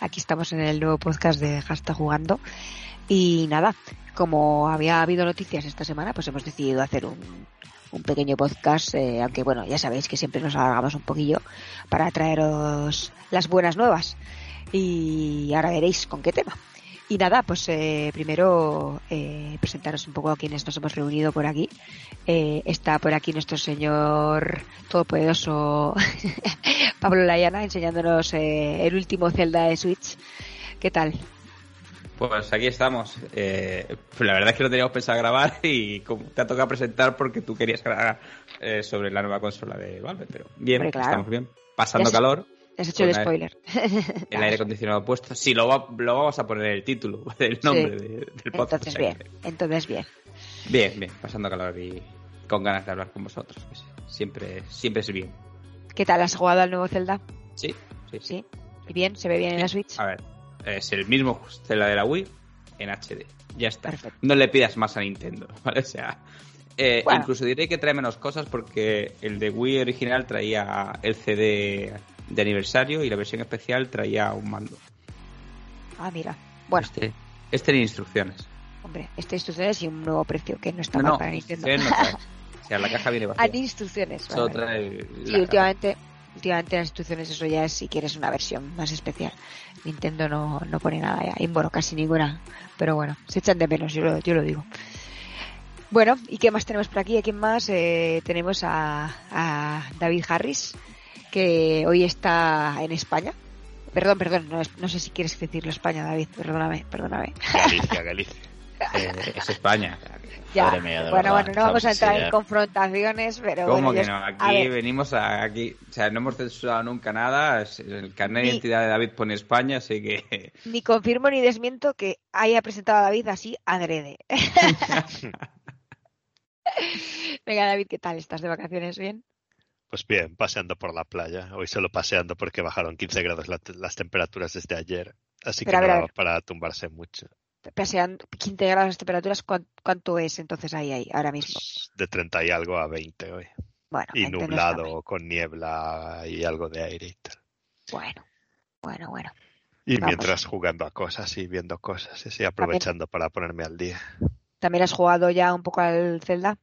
aquí estamos en el nuevo podcast de Hashtag Jugando. Y nada, como había habido noticias esta semana, pues hemos decidido hacer un, un pequeño podcast, eh, aunque bueno, ya sabéis que siempre nos alargamos un poquillo para traeros las buenas nuevas. Y ahora veréis con qué tema. Y nada, pues eh, primero eh, presentaros un poco a quienes nos hemos reunido por aquí. Eh, está por aquí nuestro señor todopoderoso Pablo Layana enseñándonos eh, el último Zelda de Switch. ¿Qué tal? Pues aquí estamos. Eh, pues la verdad es que no teníamos pensado grabar y te ha tocado presentar porque tú querías grabar eh, sobre la nueva consola de Valve, pero bien, Hombre, claro. estamos bien. Pasando Ya calor, Has hecho el spoiler. el aire acondicionado puesto. Sí, lo, va- lo vamos a poner en el título, el nombre Sí. de- del podcast. Entonces bien, entonces bien. Bien, bien, pasando calor y con ganas de hablar con vosotros. Siempre, siempre es bien. ¿Qué tal? ¿Has jugado al nuevo Zelda? Sí, sí, sí. ¿Y bien? ¿Se ve bien en la Switch? A ver, es el mismo Zelda de la Wii en HD. Ya está. Perfecto. No le pidas más a Nintendo, ¿vale? O sea, eh, Bueno. incluso diré que trae menos cosas porque el de Wii original traía el CD de aniversario y la versión especial traía un mando. Ah, mira. Bueno, Este, este tiene instrucciones. hombre, este instrucciones y un nuevo precio que no está No, mal no, para Nintendo. instrucciones no trae. O sea, la caja viene vacía. ni instrucciones. vale, Solo vale. trae Sí, la últimamente, últimamente las instrucciones eso ya es si quieres una versión más especial. Nintendo no, no pone nada ya. Y bueno, casi ninguna. Pero bueno, se echan de menos, yo lo, yo lo digo. Bueno, ¿y qué más tenemos por aquí? ¿A quién más? Eh, tenemos a, a David Harris, que hoy está en España. Perdón, perdón, no, sé si quieres decirlo España, David, perdóname, perdóname. Galicia, Galicia. Eh, es España. Ya, Madre mía, bueno, verdad, bueno, no vamos a entrar en confrontaciones, pero ¿Cómo bueno, que yo- no? Aquí venimos a aquí, o sea, no hemos censurado nunca nada. El carnet de identidad de David pone España, así que ni confirmo ni desmiento que haya presentado a David así adrede. Venga, David, ¿qué tal? ¿Estás de vacaciones bien? Pues bien, paseando por la playa. Hoy solo paseando porque bajaron 15 grados la- las temperaturas desde ayer. Así Pero que no para tumbarse mucho. Paseando 15 grados las temperaturas, ¿cuán- ¿cuánto es entonces ahí, ahí ahora mismo? Pues de 30 y algo a 20 hoy. Bueno, Y nublado, con niebla y algo de aire y tal. Bueno, bueno, bueno. Y Vamos. mientras jugando a cosas y viendo cosas, y aprovechando para ponerme al día. ¿También has jugado ya un poco al Zelda?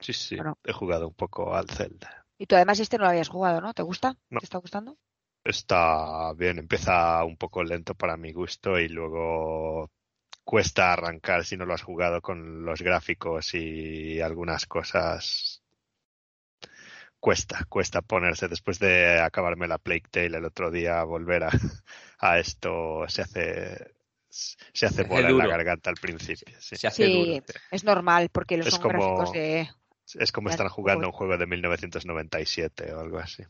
Sí, sí, he jugado un poco al Zelda. Y tú además este no lo habías jugado, ¿no? ¿Te gusta? No. ¿Te está gustando? Está bien, empieza un poco lento para mi gusto y luego cuesta arrancar si no lo has jugado con los gráficos y algunas cosas. Cuesta, cuesta ponerse después de acabarme la Plague Tale el otro día, volver a, a esto se hace se hace bola en la garganta al principio. sí. se hace Sí, duro. es normal porque los son como- gráficos de... Es como estar jugando un juego de 1997 o algo así.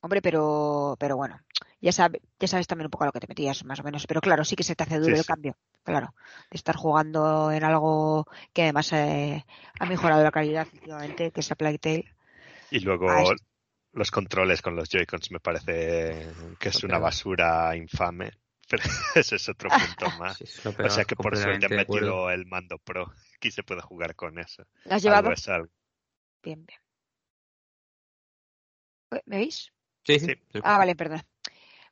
Hombre, pero, pero bueno, ya, sabe, ya sabes también un poco a lo que te metías, más o menos. Pero claro, sí que se te hace duro Sí, el sí. cambio, claro. De estar jugando en algo que además eh, ha mejorado la calidad últimamente, que es la Plague Tale. Y luego Ah, es- los controles con los Joy-Cons me parece que es una basura infame. Pero ese es otro punto más. Sí, O sea que por suerte han metido el mando pro. Aquí se puede jugar con eso. ¿La has llevado? Algo es algo. Bien, bien. ¿Me veis? Sí, sí. Ah, vale, perdón.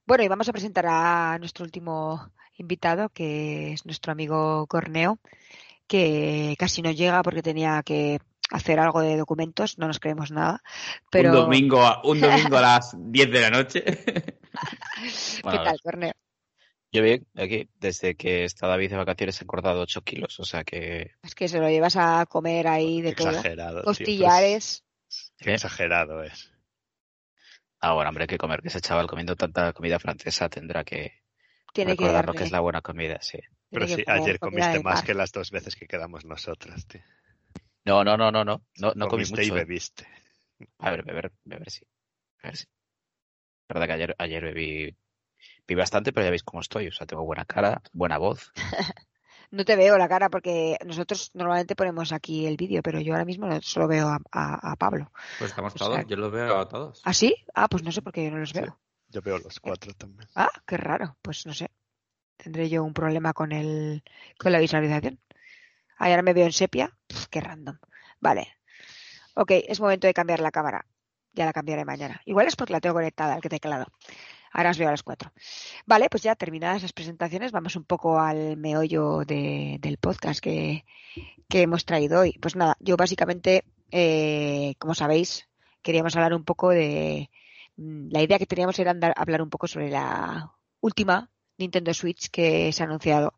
Bueno, y vamos a presentar a nuestro último invitado, que es nuestro amigo Corneo, que casi no llega porque tenía que hacer algo de documentos, no nos creemos nada. Pero, Un, domingo a, un domingo a las 10 de la noche. ¿qué Bueno, tal, Corneo? Yo bien, aquí, desde que está David de vacaciones he engordado 8 kilos, o sea que... Es que se lo llevas a comer ahí de todo. Exagerado. tío, Costillares. pues, qué exagerado es. Ah, bueno, hombre, hay que comer, que ese chaval comiendo tanta comida francesa tendrá que Tiene que recordar lo que es la buena comida, sí. Pero sí, ayer comiste más que las dos veces que quedamos nosotras, tío. No, no, no, no, no, no, no comí Comiste y mucho. ¿eh? bebiste. A ver, beber, beber sí. Beber sí. La verdad que ayer, ayer bebí, bebí bastante, pero ya veis cómo estoy. O sea, tengo buena cara, buena voz. No te veo la cara porque nosotros normalmente ponemos aquí el vídeo, pero yo ahora mismo no- solo veo a, a- a Pablo. Pues estamos O todos, sea- yo los veo a todos. ¿Ah, sí? Ah, pues no sé por qué yo no los Sí. veo. Yo veo los cuatro también. Ah, qué raro. Pues no sé. Tendré yo un problema con el con la visualización. Ah, y ahora me veo en sepia. Pff, qué random. Vale. Ok, es momento de cambiar la cámara. Ya la cambiaré mañana. Igual es porque la tengo conectada al teclado. Ahora os veo a las cuatro. Vale, pues ya terminadas las presentaciones, vamos un poco al meollo de, del podcast que, que, hemos traído hoy. Pues nada, yo básicamente, eh, como sabéis, queríamos hablar un poco de... Mm, la idea que teníamos era andar, hablar un poco sobre la última Nintendo Switch que se ha anunciado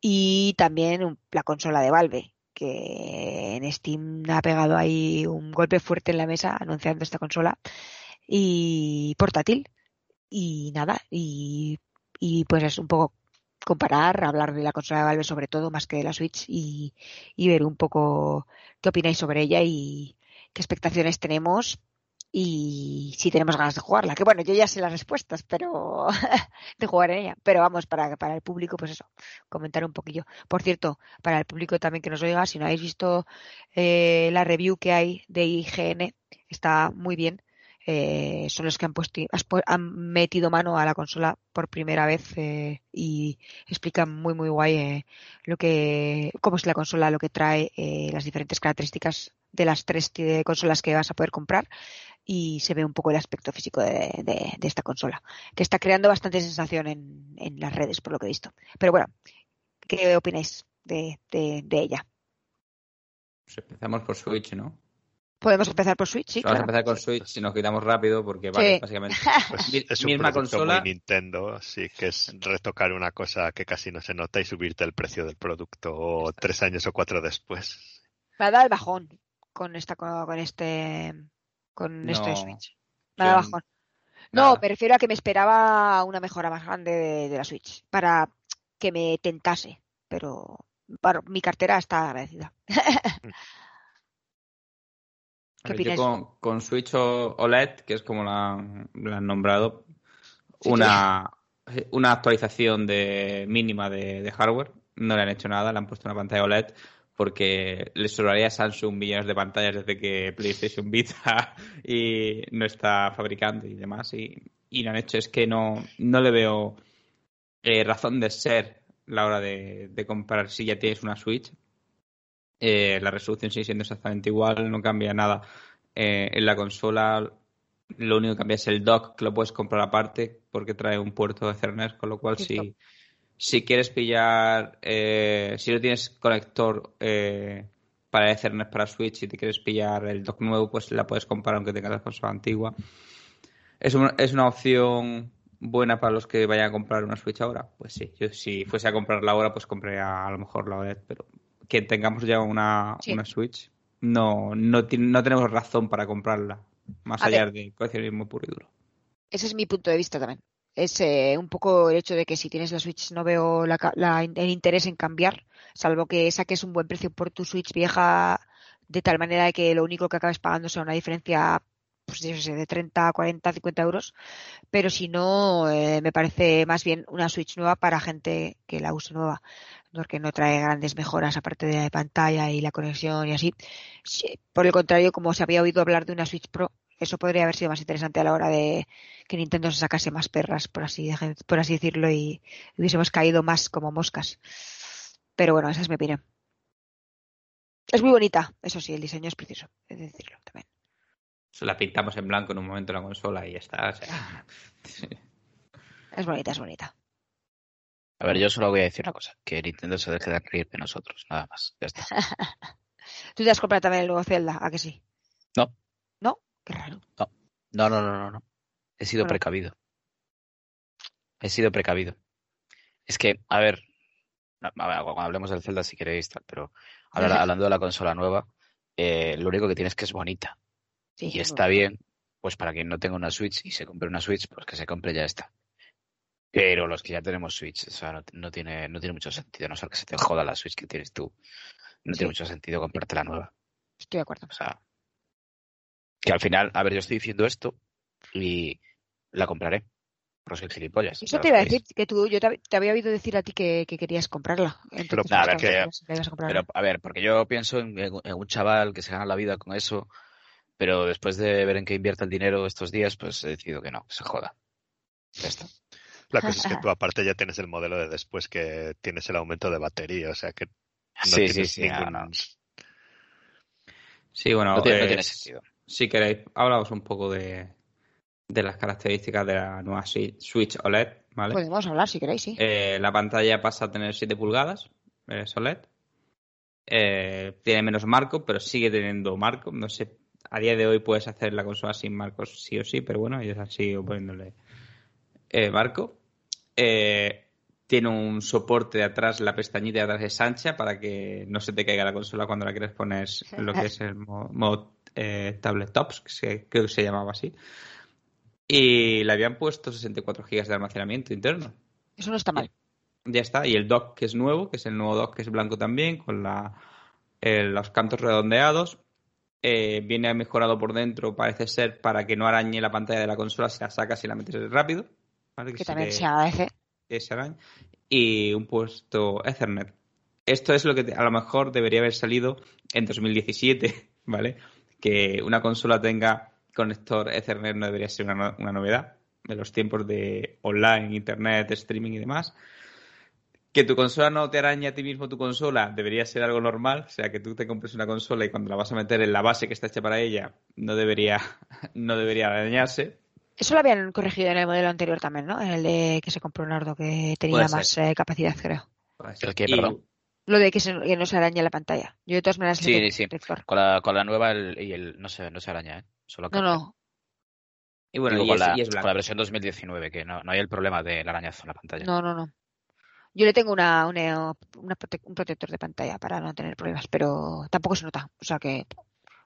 y también la consola de Valve, que en Steam ha pegado ahí un golpe fuerte en la mesa anunciando esta consola y portátil. Y nada, y, pues es un poco comparar, hablar de la consola de Valve sobre todo, más que de la Switch, y, y ver un poco qué opináis sobre ella y qué expectaciones tenemos y si tenemos ganas de jugarla. Que bueno, yo ya sé las respuestas, pero de jugar en ella. Pero vamos, para, para el público, pues eso, comentar un poquillo. Por cierto, para el público también que nos oiga, si no habéis visto eh, la review que hay de IGN, está muy bien. Eh, son los que han, puesto, han metido mano a la consola por primera vez eh, y explican muy muy guay eh, lo que cómo es la consola, lo que trae, eh, las diferentes características de las tres consolas que vas a poder comprar y se ve un poco el aspecto físico de, de, esta consola, que está creando bastante sensación en, en, las redes, por lo que he visto. Pero bueno, ¿qué opináis de, de ella? Pues empezamos por Switch, ¿no? Podemos empezar por Switch, sí. Vamos claro. a empezar con Switch si nos quitamos rápido porque vale, Sí. básicamente Pues Mi- es un misma consola. muy Nintendo, así que es retocar una cosa que casi no se nota y subirte el precio del producto o tres años o cuatro después. Me ha dado el bajón con esta con, con este con No. este Switch. Me ha dado bajón. No, nada. me refiero a que me esperaba una mejora más grande de, de la Switch para que me tentase, pero bueno, mi cartera está agradecida. ¿Qué ver, yo opináis? con, con Switch OLED, que es como la, la han nombrado, Sí, una, una actualización de mínima de, de hardware. No le han hecho nada, le han puesto una pantalla OLED porque le sobraría a Samsung millones de pantallas desde que PlayStation Vita y no está fabricando y demás. Y, y lo han hecho es que no, no le veo eh, razón de ser la hora de, de comprar si ya tienes una Switch. Eh, la resolución sigue siendo exactamente igual, no cambia nada eh, en la consola. Lo único que cambia es el dock, que lo puedes comprar aparte porque trae un puerto de Ethernet, con lo cual si, si quieres pillar, eh, si no tienes conector eh, para Ethernet para Switch y te quieres pillar el dock nuevo, pues la puedes comprar aunque tengas la consola antigua. ¿Es una, es una opción buena para los que vayan a comprar una Switch ahora? Pues sí, yo si fuese a comprarla ahora, pues compraría a lo mejor la OLED, pero que tengamos ya una, Sí. una Switch, no, no, no tenemos razón para comprarla, más A allá ver. de coleccionismo puro y duro. Ese es mi punto de vista también. Es eh, un poco el hecho de que si tienes la Switch no veo la ca- la- el interés en cambiar, salvo que saques un buen precio por tu Switch vieja de tal manera que lo único que acabes pagando sea una diferencia pues yo sé, de 30, 40, 50 euros. Pero si no, eh, me parece más bien una Switch nueva para gente que la use nueva, porque no trae grandes mejoras aparte de la pantalla y la conexión y así. Sí, por el contrario, como se había oído hablar de una Switch Pro, eso podría haber sido más interesante a la hora de que Nintendo se sacase más perras, por así, por así decirlo, y hubiésemos caído más como moscas. Pero bueno, esa es mi opinión. Es muy bonita, eso sí, el diseño es precioso, es decirlo también. Se la pintamos en blanco en un momento en la consola y ya está. o sea, Es bonita, es bonita. A ver, yo solo voy a decir una cosa, que Nintendo se deje de reír de nosotros, nada más. Ya está. ¿Tú te has comprado también el nuevo Zelda? ¿A que sí? No. ¿No? Qué raro. No, no, no, no, no. He sido Bueno. precavido. He sido precavido. Es que, a ver, a ver, cuando hablemos del Zelda si queréis, tal, pero habla- hablando de la consola nueva, eh, lo único que tienes que es bonita. Sí, y está bien, pues para quien no tenga una Switch y se compre una Switch, pues que se compre ya está. Pero los que ya tenemos Switch, o sea, no, no tiene, no tiene mucho sentido, a no ser que se te joda la Switch que tienes tú. No Sí. tiene mucho sentido comprarte la nueva. Estoy de acuerdo. O sea, que al final, a ver, yo estoy diciendo esto y la compraré. No soy gilipollas. Eso te iba a decir, que tú, yo te, te había oído decir a ti que, que querías comprarla. Entonces, Nada, pues, que- claro, la ibas a comprar. Pero, a ver, porque yo pienso en, en un chaval que se gana la vida con eso, pero después de ver en qué invierte el dinero estos días, pues he decidido que no, que se joda. Ya está. La cosa es que tú aparte ya tienes el modelo de después que tienes el aumento de batería, o sea que no sí, sí, tienes sí. ningún... no, no. sí, bueno, No tiene, no eh, tiene sentido. si queréis, hablamos un poco de, de las características de la nueva Switch OLED, ¿vale? Podemos hablar si queréis, sí. Eh, la pantalla pasa a tener 7 pulgadas, es OLED. Eh, tiene menos marco, pero sigue teniendo marco. No sé, a día de hoy puedes hacer la consola sin marcos sí o sí, pero bueno, ellos han seguido poniéndole eh, marco. tiene un soporte de atrás, la pestañita de atrás es ancha para que no se te caiga la consola cuando la quieres poner lo que es el modo, tablet tops, que creo que se llamaba así. Y le habían puesto 64 GB de almacenamiento interno. Eso no está mal. Ya está. Y el dock que es nuevo, que es el nuevo dock que es blanco también, con la, los cantos redondeados. Eh, viene mejorado por dentro, parece ser, para que no arañe la pantalla de la consola si la sacas y la metes rápido. Que, también se agradece. Y un puesto Ethernet. Esto es lo que a lo mejor debería haber salido en 2017, ¿vale? Que una consola tenga conector Ethernet no debería ser una, novedad de los tiempos de online, internet, streaming y demás. Que tu consola no te arañe a ti mismo tu consola debería ser algo normal, o sea, que tú te compres una consola y cuando la vas a meter en la base que está hecha para ella, no debería, no debería arañarse. Eso lo habían corregido en el modelo anterior también, ¿no? En el de que se compró un Nardo que tenía más eh, capacidad, creo. Lo de que, no se arañe la pantalla. Yo de todas maneras... Sí, sí. Con la, con la nueva y el, no, se, no se araña, ¿eh? Solo no, no. Y bueno, y con, la, versión 2019, que no, no hay el problema del arañazo en la pantalla. No, no, no. Yo le tengo una, una, un protector de pantalla para no tener problemas, pero tampoco se nota. O sea que.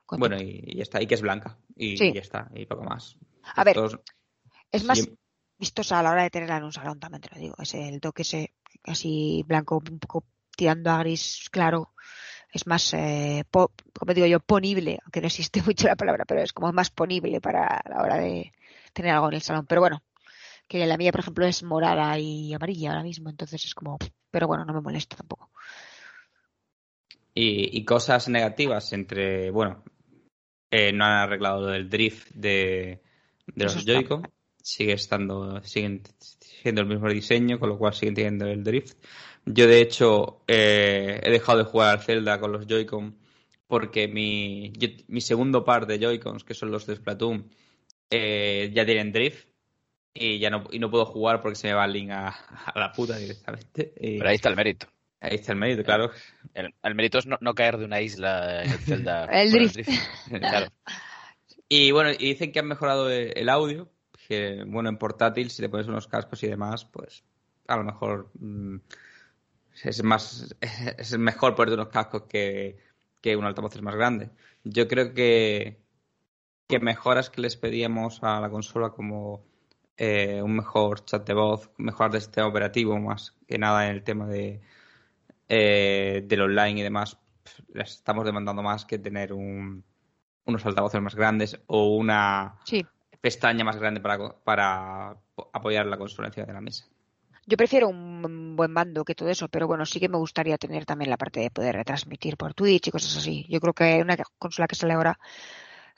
Bueno, y, ya está. Y que es blanca. Y, ya está. Y poco más. A ver. Es más vistosa a la hora de tenerla en un salón, también te lo digo. Es el toque ese casi blanco, un poco tirando a gris claro es más, eh, como digo yo, ponible, aunque no existe mucho la palabra, pero es como más ponible para la hora de tener algo en el salón. Pero bueno, que la mía, por ejemplo, es morada y amarilla ahora mismo, entonces es como, pero bueno, no me molesta tampoco. Y, cosas negativas entre, bueno, eh, no han arreglado el drift de, de los Joy-Con, sigue estando, siguen siendo el mismo diseño, con lo cual siguen teniendo el drift. Yo, de hecho, eh, he dejado de jugar al Zelda con los Joy-Con porque mi, mi segundo par de Joy-Cons, que son los de Splatoon, eh, ya tienen drift y ya no, y no puedo jugar porque se me va el link a, la puta directamente. Pero ahí está el mérito. Ahí está el mérito, claro. El, mérito es no, caer de una isla en el Zelda. el drift. claro. Y bueno, y dicen que han mejorado el, audio, que bueno, en portátil, si le pones unos cascos y demás, pues a lo mejor mm, es más es mejor ponerte unos cascos que, que un altavoz más grande. Yo creo que, que mejoras que les pedíamos a la consola como eh, un mejor chat de voz, mejorar del sistema operativo, más que nada en el tema de eh, del online y demás, les estamos demandando más que tener un, unos altavoces más grandes o una pestaña más grande para, para apoyar la consola encima de la mesa. Yo prefiero un buen mando que todo eso, pero bueno, sí que me gustaría tener también la parte de poder retransmitir por Twitch y cosas así. Yo creo que una consola que sale ahora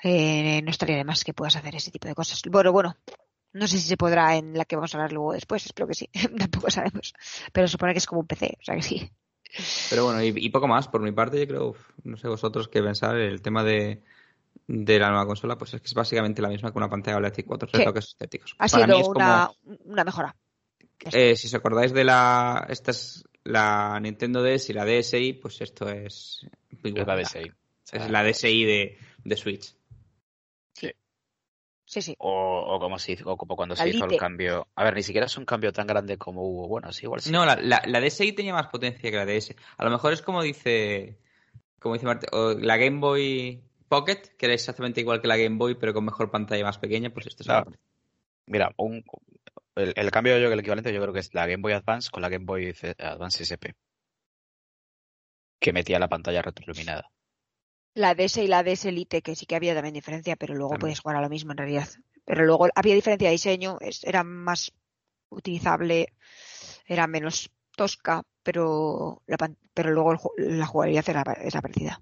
eh, no estaría de más que puedas hacer ese tipo de cosas. Bueno, bueno, no sé si se podrá en la que vamos a hablar luego después, espero que sí, tampoco sabemos. Pero supone que es como un PC, o sea que sí. Pero bueno, y, poco más, por mi parte, yo creo, no sé vosotros qué pensar, el tema de, de la nueva consola, pues es que es básicamente la misma que una pantalla OLED y cuatro retoques estéticos. Ha sido una, una mejora. Eh, si os acordáis de la. Esta es la Nintendo DS y la DSi, pues esto es. la DSi. Es la DSi de, de Switch. Sí. Sí, sí. O, como, se hizo, cuando se hizo el cambio. A ver, ni siquiera es un cambio tan grande como hubo. Bueno, sí, igual sí. No, la, la, DSi tenía más potencia que la DS. A lo mejor es como dice. Como dice Marte, o la Game Boy Pocket, que era exactamente igual que la Game Boy, pero con mejor pantalla más pequeña, pues esto es claro. Mira, un, el, cambio, yo el equivalente, yo creo que es la Game Boy Advance con la Game Boy Advance SP. Que metía la pantalla retroiluminada. La DS y la DS Elite, que sí que había también diferencia, pero luego puedes jugar a lo mismo en realidad. Pero luego había diferencia de diseño, era más utilizable, era menos tosca, pero, pero luego la jugabilidad era, era parecida.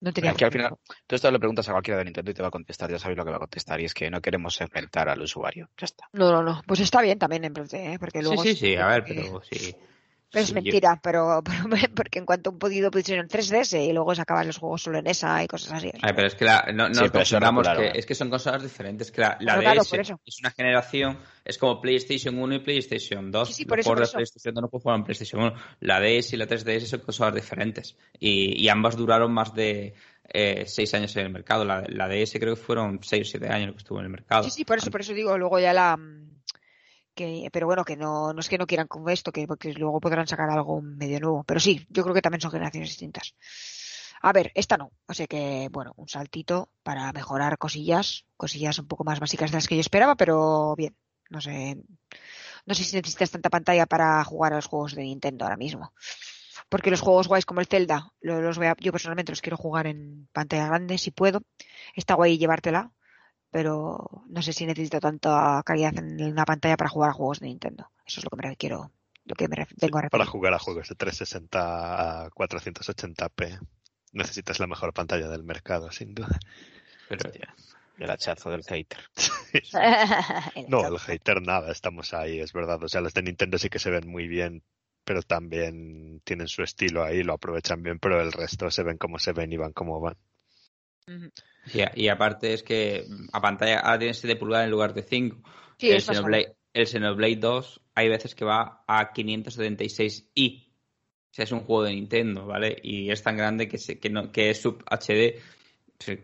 No tenía que al final, tú esto le preguntas a cualquiera de Nintendo y te va a contestar, ya sabéis lo que va a contestar, y es que no queremos segmentar al usuario. Ya está. No, no, no. Pues está bien también en ¿eh? porque luego. Sí, sí, sí, a ver, pero sí. Pero es Sí, yo- mentira, pero, pero- porque en cuanto han podido pusieron 3DS y luego sacaban los juegos solo en esa y cosas así. A ver, pero es que la, no, no Sí, pero regularon, que es que son cosas diferentes. Que la, la Claro, claro, DS por eso. es una generación, es como PlayStation 1 y PlayStation 2. Sí, sí, por eso, por de eso. PlayStation 2 no puedes jugar en PlayStation 1. La DS y la 3DS son cosas diferentes. Y, y ambas duraron más de eh, seis años en el mercado. La, la DS creo que fueron seis o siete años que estuvo en el mercado. Sí, sí, por eso, por eso digo, luego ya la mm, que, pero bueno, que no, no es que no quieran con esto, que porque luego podrán sacar algo medio nuevo. Pero sí, yo creo que también son generaciones distintas. A ver, esta no. O sea que, bueno, un saltito para mejorar cosillas, cosillas un poco más básicas de las que yo esperaba, pero bien. No sé, no sé si necesitas tanta pantalla para jugar a los juegos de Nintendo ahora mismo. Porque los juegos guays como el Zelda, lo- los voy a- yo personalmente los quiero jugar en pantalla grande si puedo. Está guay llevártela, pero no sé si necesito tanta calidad en una pantalla para jugar a juegos de Nintendo. Eso es lo que me quiero, lo que me vengo a referir. Para jugar a juegos de 360 a 480p necesitas la mejor pantalla del mercado, sin duda. Pero, Hostia, el hachazo del hater. El No, el hater nada, estamos ahí, es verdad. O sea, los de Nintendo sí que se ven muy bien, pero también tienen su estilo ahí, lo aprovechan bien, pero el resto se ven como se ven y van como van. Y, a- y aparte es que a pantalla ahora tienes 7 pulgadas en lugar de 5. Sí, el, Xenoblade, el Xenoblade 2 hay veces que va a 576i. O sea, es un juego de Nintendo, ¿vale? Y es tan grande que, se- que, no, que es sub HD.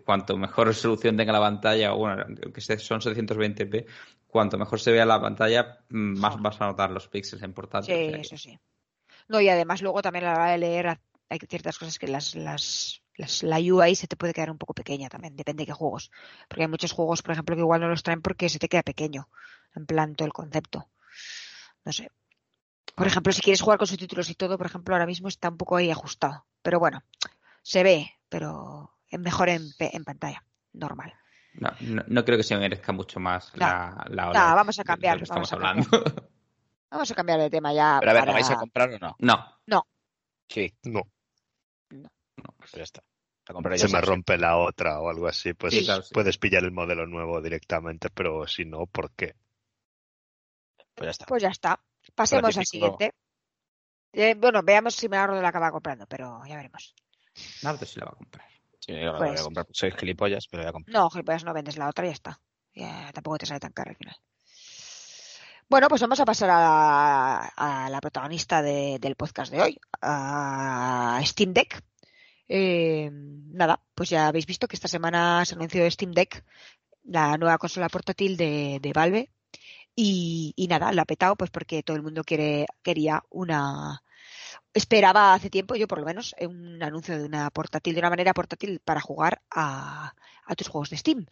Cuanto mejor resolución tenga la pantalla, o bueno, que son 720p, cuanto mejor se vea la pantalla, mm, más Joder. vas a notar los píxeles en portátil. Sí, o sea que- eso sí. No, y además luego también a la hora de leer hay ciertas cosas que las, las, las- la UI se te puede quedar un poco pequeña también, depende de qué juegos. Porque hay muchos juegos, por ejemplo, que igual no los traen porque se te queda pequeño, en plan todo el concepto. No sé. Por ejemplo, si quieres jugar con subtítulos y todo, por ejemplo, ahora mismo está un poco ahí ajustado. Pero bueno, se ve, pero es mejor en, pe- en pantalla, normal. No, no, no creo que se merezca mucho más No. la, la No, OLED vamos a de cambiar, lo que vamos estamos a hablando. Vamos a cambiar de tema ya. Pero a ver, ¿lo para- vais a comprar o no? no, Sí, No, pues ya está. La compraré se me rompe la otra o algo así, pues Sí, claro, sí. puedes pillar el modelo nuevo directamente, pero si no, ¿por qué? Pues ya está. Pues ya está. Pasemos al siguiente. Eh, bueno, veamos si me ahorro de la acaba comprando, pero ya veremos. Nardo sí la va a comprar. Sí, yo la voy Pues- a comprar. Soy gilipollas, pero voy a comprar. No, pues no vendes la otra y ya está. Ya, tampoco te sale tan caro al final. Bueno, pues vamos a pasar a, a la protagonista de- del podcast de hoy, a Steam Deck. Eh, nada, pues ya habéis visto que esta semana se anunció Steam Deck, la nueva consola portátil de, de Valve. Y, y nada, la ha petado pues porque todo el mundo quiere, quería una... Esperaba hace tiempo, yo por lo menos, eh, un anuncio de una portátil, de una manera portátil para jugar a, tus juegos de Steam.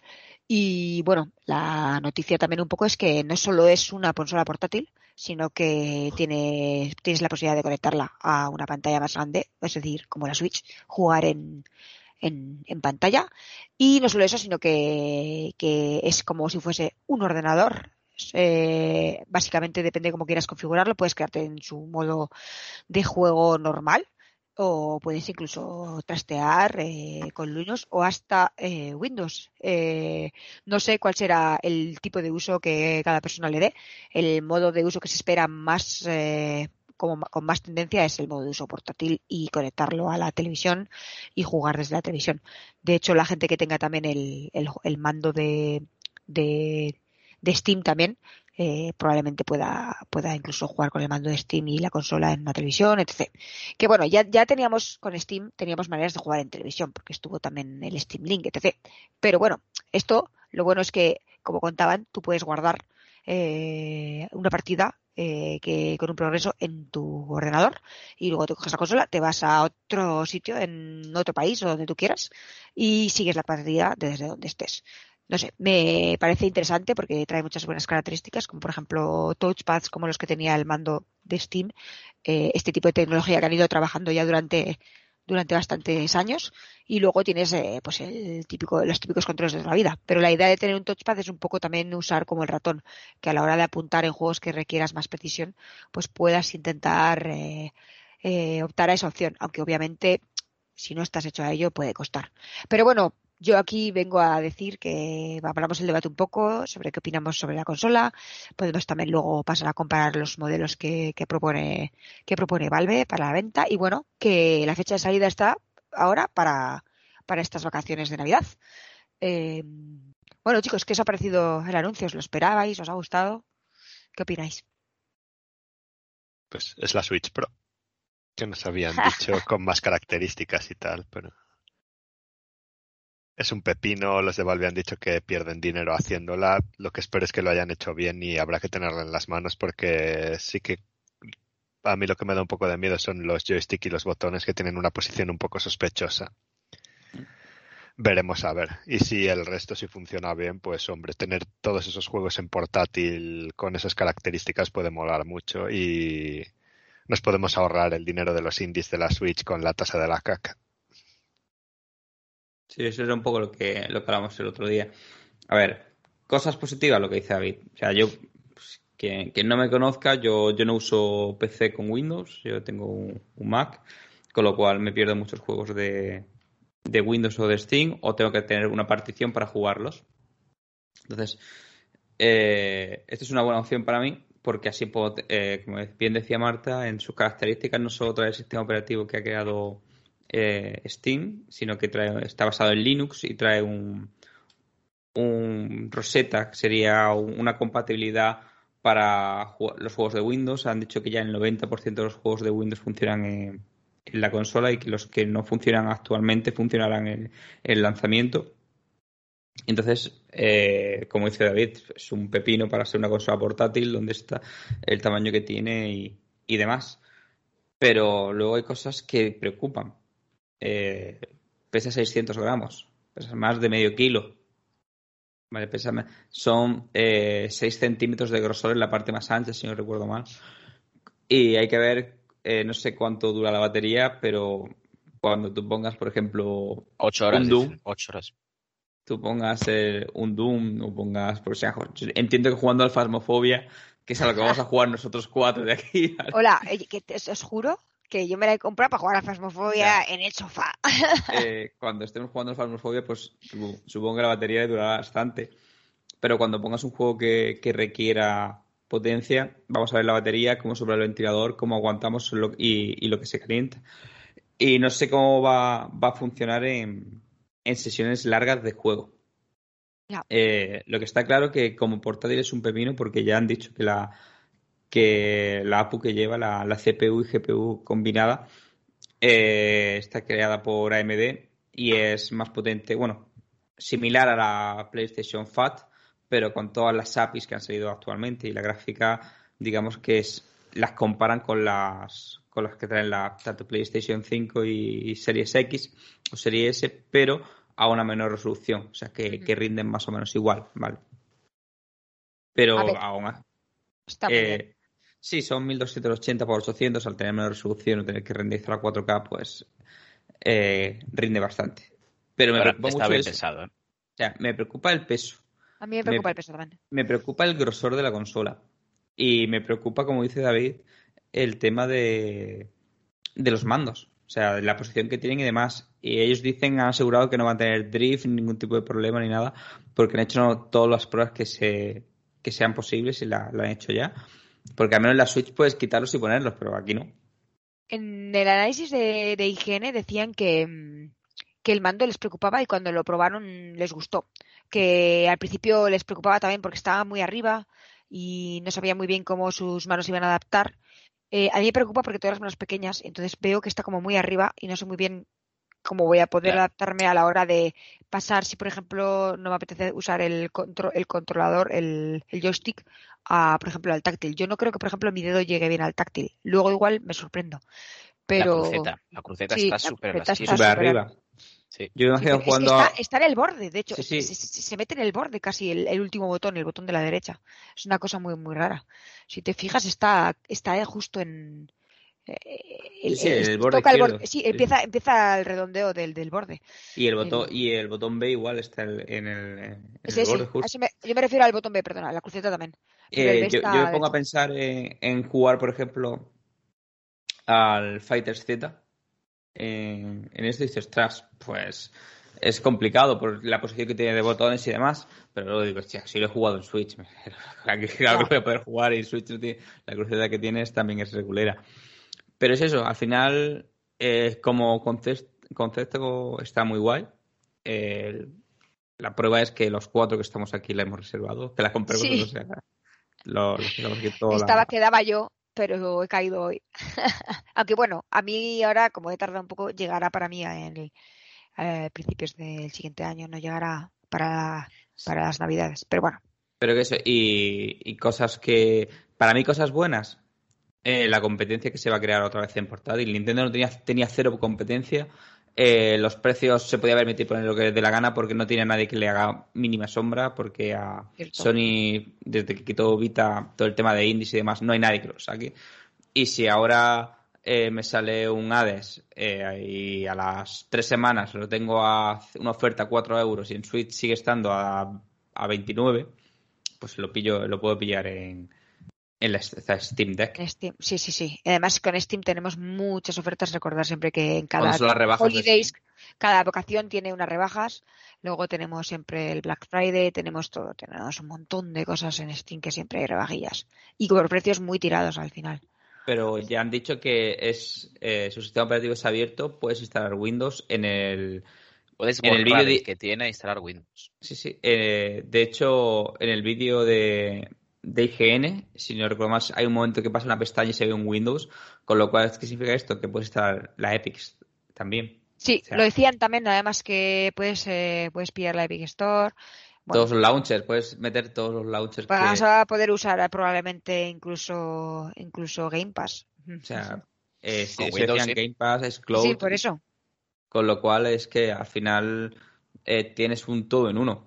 Y bueno, la noticia también un poco es que no solo es una consola portátil, sino que tiene, tienes la posibilidad de conectarla a una pantalla más grande, es decir, como la Switch, jugar en, en, en pantalla. Y no solo eso, sino que, que es como si fuese un ordenador. Eh, básicamente depende de cómo quieras configurarlo, puedes quedarte en su modo de juego normal o puedes incluso trastear eh, con Linux o hasta eh, Windows. No sé cuál será el tipo de uso que cada persona le dé. El modo de uso que se espera más como, con más tendencia es el modo de uso portátil y conectarlo a la televisión y jugar desde la televisión. De hecho, la gente que tenga también el, el, mando de, de Steam también eh, probablemente pueda, pueda incluso jugar con el mando de Steam y la consola en una televisión, etc. Que bueno, ya, ya teníamos con Steam, teníamos maneras de jugar en televisión, porque estuvo también el Steam Link, etc. Pero bueno, esto, lo bueno es que, como contaban, tú puedes guardar eh, una partida eh, que con un progreso en tu ordenador y luego te coges la consola, te vas a otro sitio, en otro país o donde tú quieras y sigues la partida desde donde estés no sé, me parece interesante porque trae muchas buenas características, como por ejemplo touchpads como los que tenía el mando de Steam, eh, este tipo de tecnología que han ido trabajando ya durante durante bastantes años. Y luego tienes eh, pues el típico los típicos controles de toda la vida. Pero la idea de tener un touchpad es un poco también usar como el ratón que a la hora de apuntar en juegos que requieras más precisión pues puedas intentar eh, eh, optar a esa opción. Aunque obviamente si no estás hecho a ello puede costar. Pero bueno yo aquí vengo a decir que hablamos el debate un poco sobre qué opinamos sobre la consola. Podemos también luego pasar a comparar los modelos que, que propone que propone Valve para la venta y bueno, que la fecha de salida está ahora para, para estas vacaciones de Navidad. Eh, bueno, chicos, ¿qué os ha parecido el anuncio? ¿Os lo esperabais? ¿Os ha gustado? ¿Qué opináis? Pues es la Switch Pro, que nos habían dicho con más características y tal, pero es un pepino. Los de Valve han dicho que pierden dinero haciéndola. Lo que espero es que lo hayan hecho bien y habrá que tenerla en las manos porque sí que a mí lo que me da un poco de miedo son los joystick y los botones que tienen una posición un poco sospechosa. Veremos a ver. Y si el resto sí funciona bien, pues hombre, tener todos esos juegos en portátil con esas características puede molar mucho y nos podemos ahorrar el dinero de los indies de la Switch con la tasa de la caca. Sí, eso era un poco lo que, lo que hablamos el otro día. A ver, cosas positivas lo que dice David. O sea, yo, pues, quien, no me conozca, yo, yo no uso PC con Windows, yo tengo un, Mac, con lo cual me pierdo muchos juegos de, de Windows o de Steam, o tengo que tener una partición para jugarlos. Entonces, eh, esta es una buena opción para mí, porque así puedo, eh, como bien decía Marta, en sus características no solo trae el sistema operativo que ha creado eh, Steam, sino que trae, está basado en Linux y trae un, Rosetta, que sería una compatibilidad para los juegos de Windows. Han dicho que ya el 90% de los juegos de Windows funcionan en, la consola y que los que no funcionan actualmente funcionarán en el lanzamiento. Entonces, eh, como dice David, es un pepino para ser una consola portátil donde está el tamaño que tiene y demás. Pero luego hay cosas que preocupan eh, pesa 600 gramos, pesa más de medio kilo. Vale, pesa, son eh, 6 centímetros de grosor en la parte más ancha, si no recuerdo mal. Y hay que ver, eh, no sé cuánto dura la batería, pero cuando tú pongas, por ejemplo, 8 horas. Un Doom, 8 horas. Tú pongas eh, un Doom o pongas, por ejemplo, entiendo que jugando al Phasmophobia, que es a lo que vamos a jugar nosotros cuatro de aquí. Hola, que os juro que yo me la he comprado para jugar a Fasmofobia en el sofá. Eh, cuando estemos jugando a Fasmofobia, pues supongo que la batería durará bastante. Pero cuando pongas un juego que, requiera potencia, vamos a ver la batería, cómo sobre el ventilador, cómo aguantamos y, lo que se calienta. Y no sé cómo va, a funcionar en, sesiones largas de juego. Eh, lo que está claro que como portátil es un pepino porque ya han dicho que la, que la APU que lleva la, CPU y GPU combinada eh, está creada por AMD y es más potente, bueno, similar a la PlayStation FAT, pero con todas las APIs que han salido actualmente y la gráfica, digamos que es las comparan con las con las que traen la tanto PlayStation 5 y, Series X o Series S, pero a una menor resolución, o sea que, que rinden más o menos igual, ¿vale? Pero aún más. Eh, Sí, son 1280 por 800, al tener menor resolución o tener que renderizar a 4K, pues eh, rinde bastante. Pero me preocupa está bien pensado, ¿eh? O sea, me preocupa el peso. A mí me preocupa el peso también. Me preocupa el grosor de la consola. Y me preocupa, como dice David, el tema de, de los mandos. O sea, la posición que tienen y demás. Y ellos dicen, han asegurado que no van a tener drift, ningún tipo de problema ni nada, porque han hecho todas las pruebas que, se, que sean posibles y la, la han hecho ya. Porque al menos en la Switch puedes quitarlos y ponerlos, pero aquí no. En el análisis de, de IGN decían que, mm, que el mando les preocupaba y cuando lo probaron les gustó. Que al principio les preocupaba también porque estaba muy arriba y no sabía muy bien cómo sus manos iban a adaptar. Eh, a mí me preocupa porque todas las manos pequeñas, entonces veo que está como muy arriba y no sé muy bien cómo voy a poder adaptarme a la hora de pasar, si por ejemplo no me apetece usar el, el controlador, el, el, joystick, a, por ejemplo, al táctil. Yo no creo que, por ejemplo, mi dedo llegue bien al táctil. Luego igual me sorprendo. Pero... La cruceta, la cruceta está súper arriba. Sí. Yo imagino jugando. está, en el borde, de hecho. Se, mete en el borde casi el, último botón, el botón de la derecha. Es una cosa muy, muy rara. Si te fijas, está, está justo en, el, sí, el borde, sí, empieza, empieza el redondeo del, del borde. Y el botón, y el botón B igual está en el, borde justo. yo me refiero al botón B, perdona, la cruceta también. Eh, yo, me pongo a pensar en, jugar, por ejemplo, al Fighters Z. En, en esto dices, ostras, pues es complicado por la posición que tiene de botones y demás, pero luego digo, hostia, si lo he jugado en Switch, claro que voy a poder jugar y Switch la curiosidad que tienes también es regulera. Pero es eso, al final, eh, como concepto, está muy guay. la prueba es que los cuatro que estamos aquí la hemos reservado, que la compré sí. Estaba, quedaba yo, pero he caído hoy. Aunque bueno, a mí ahora, como he tardado un poco, llegará para mí en eh, principios del siguiente año, no llegará para, para las navidades. Pero bueno. Pero que eso, y, y cosas que, para mí cosas buenas, eh, la competencia que se va a crear otra vez en portátil. Nintendo no tenía, tenía cero competencia. Eh, los precios se podía permitir poner lo que de la gana porque no tiene nadie que le haga mínima sombra, porque a Sony, desde que quitó Vita todo el tema de índice y demás, no hay nadie que lo saque. Y si ahora eh, me sale un Hades y a las tres semanas lo tengo a una oferta a 4 euros y en Switch sigue estando a, a 29, pues lo pillo, lo puedo pillar en, en la Steam Deck. sí, sí, sí. Además, con Steam tenemos muchas ofertas. Recordar siempre que en cada holidays, cada vocación tiene unas rebajas. Luego tenemos siempre el Black Friday, tenemos todo. Tenemos un montón de cosas en Steam que siempre hay rebajillas. Y por precios muy tirados al final. Pero ya han dicho que es eh, su sistema operativo es abierto. Puedes instalar Windows en el. Puedes en el vídeo que tiene instalar Windows. Sí, sí. Eh, de hecho, en el vídeo de, de IGN, si no recuerdo más, hay un momento que pasa una pestaña y se ve un Windows, con lo cual, ¿qué significa esto? Que puede estar la Epic también. Sí, lo decían también, además que puedes, eh, puedes pillar la Epic Store. todos los launchers, puedes meter todos los launchers. Vas a poder usar eh, probablemente incluso, incluso Game Pass. O sea, eh, si decían Game Pass es cloud. Sí, por eso. Con lo cual es que al final tienes un todo en uno.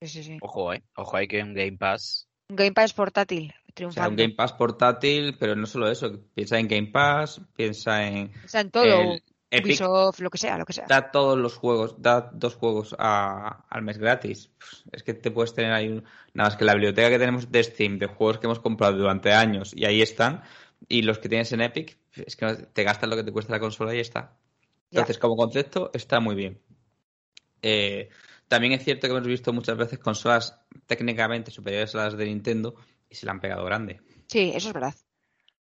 Sí, sí, sí. Ojo, eh. Ojo, hay que un Game Pass Game Pass portátil. Triunfante. un Game Pass portátil, pero no solo eso. Piensa en Game Pass, piensa en. Piensa en todo. Ubisoft, lo que sea, lo que sea. Da todos los juegos, da dos juegos al mes gratis. Es que te puedes tener ahí nada más que la biblioteca que tenemos de Steam, de juegos que hemos comprado durante años y ahí están. Y los que tienes en Epic, es que te gastas lo que te cuesta la consola y ya está. Entonces, como concepto, está muy bien. Eh, también es cierto que hemos visto muchas veces consolas técnicamente superiores a las de Nintendo y se la han pegado grande. Sí, eso es verdad.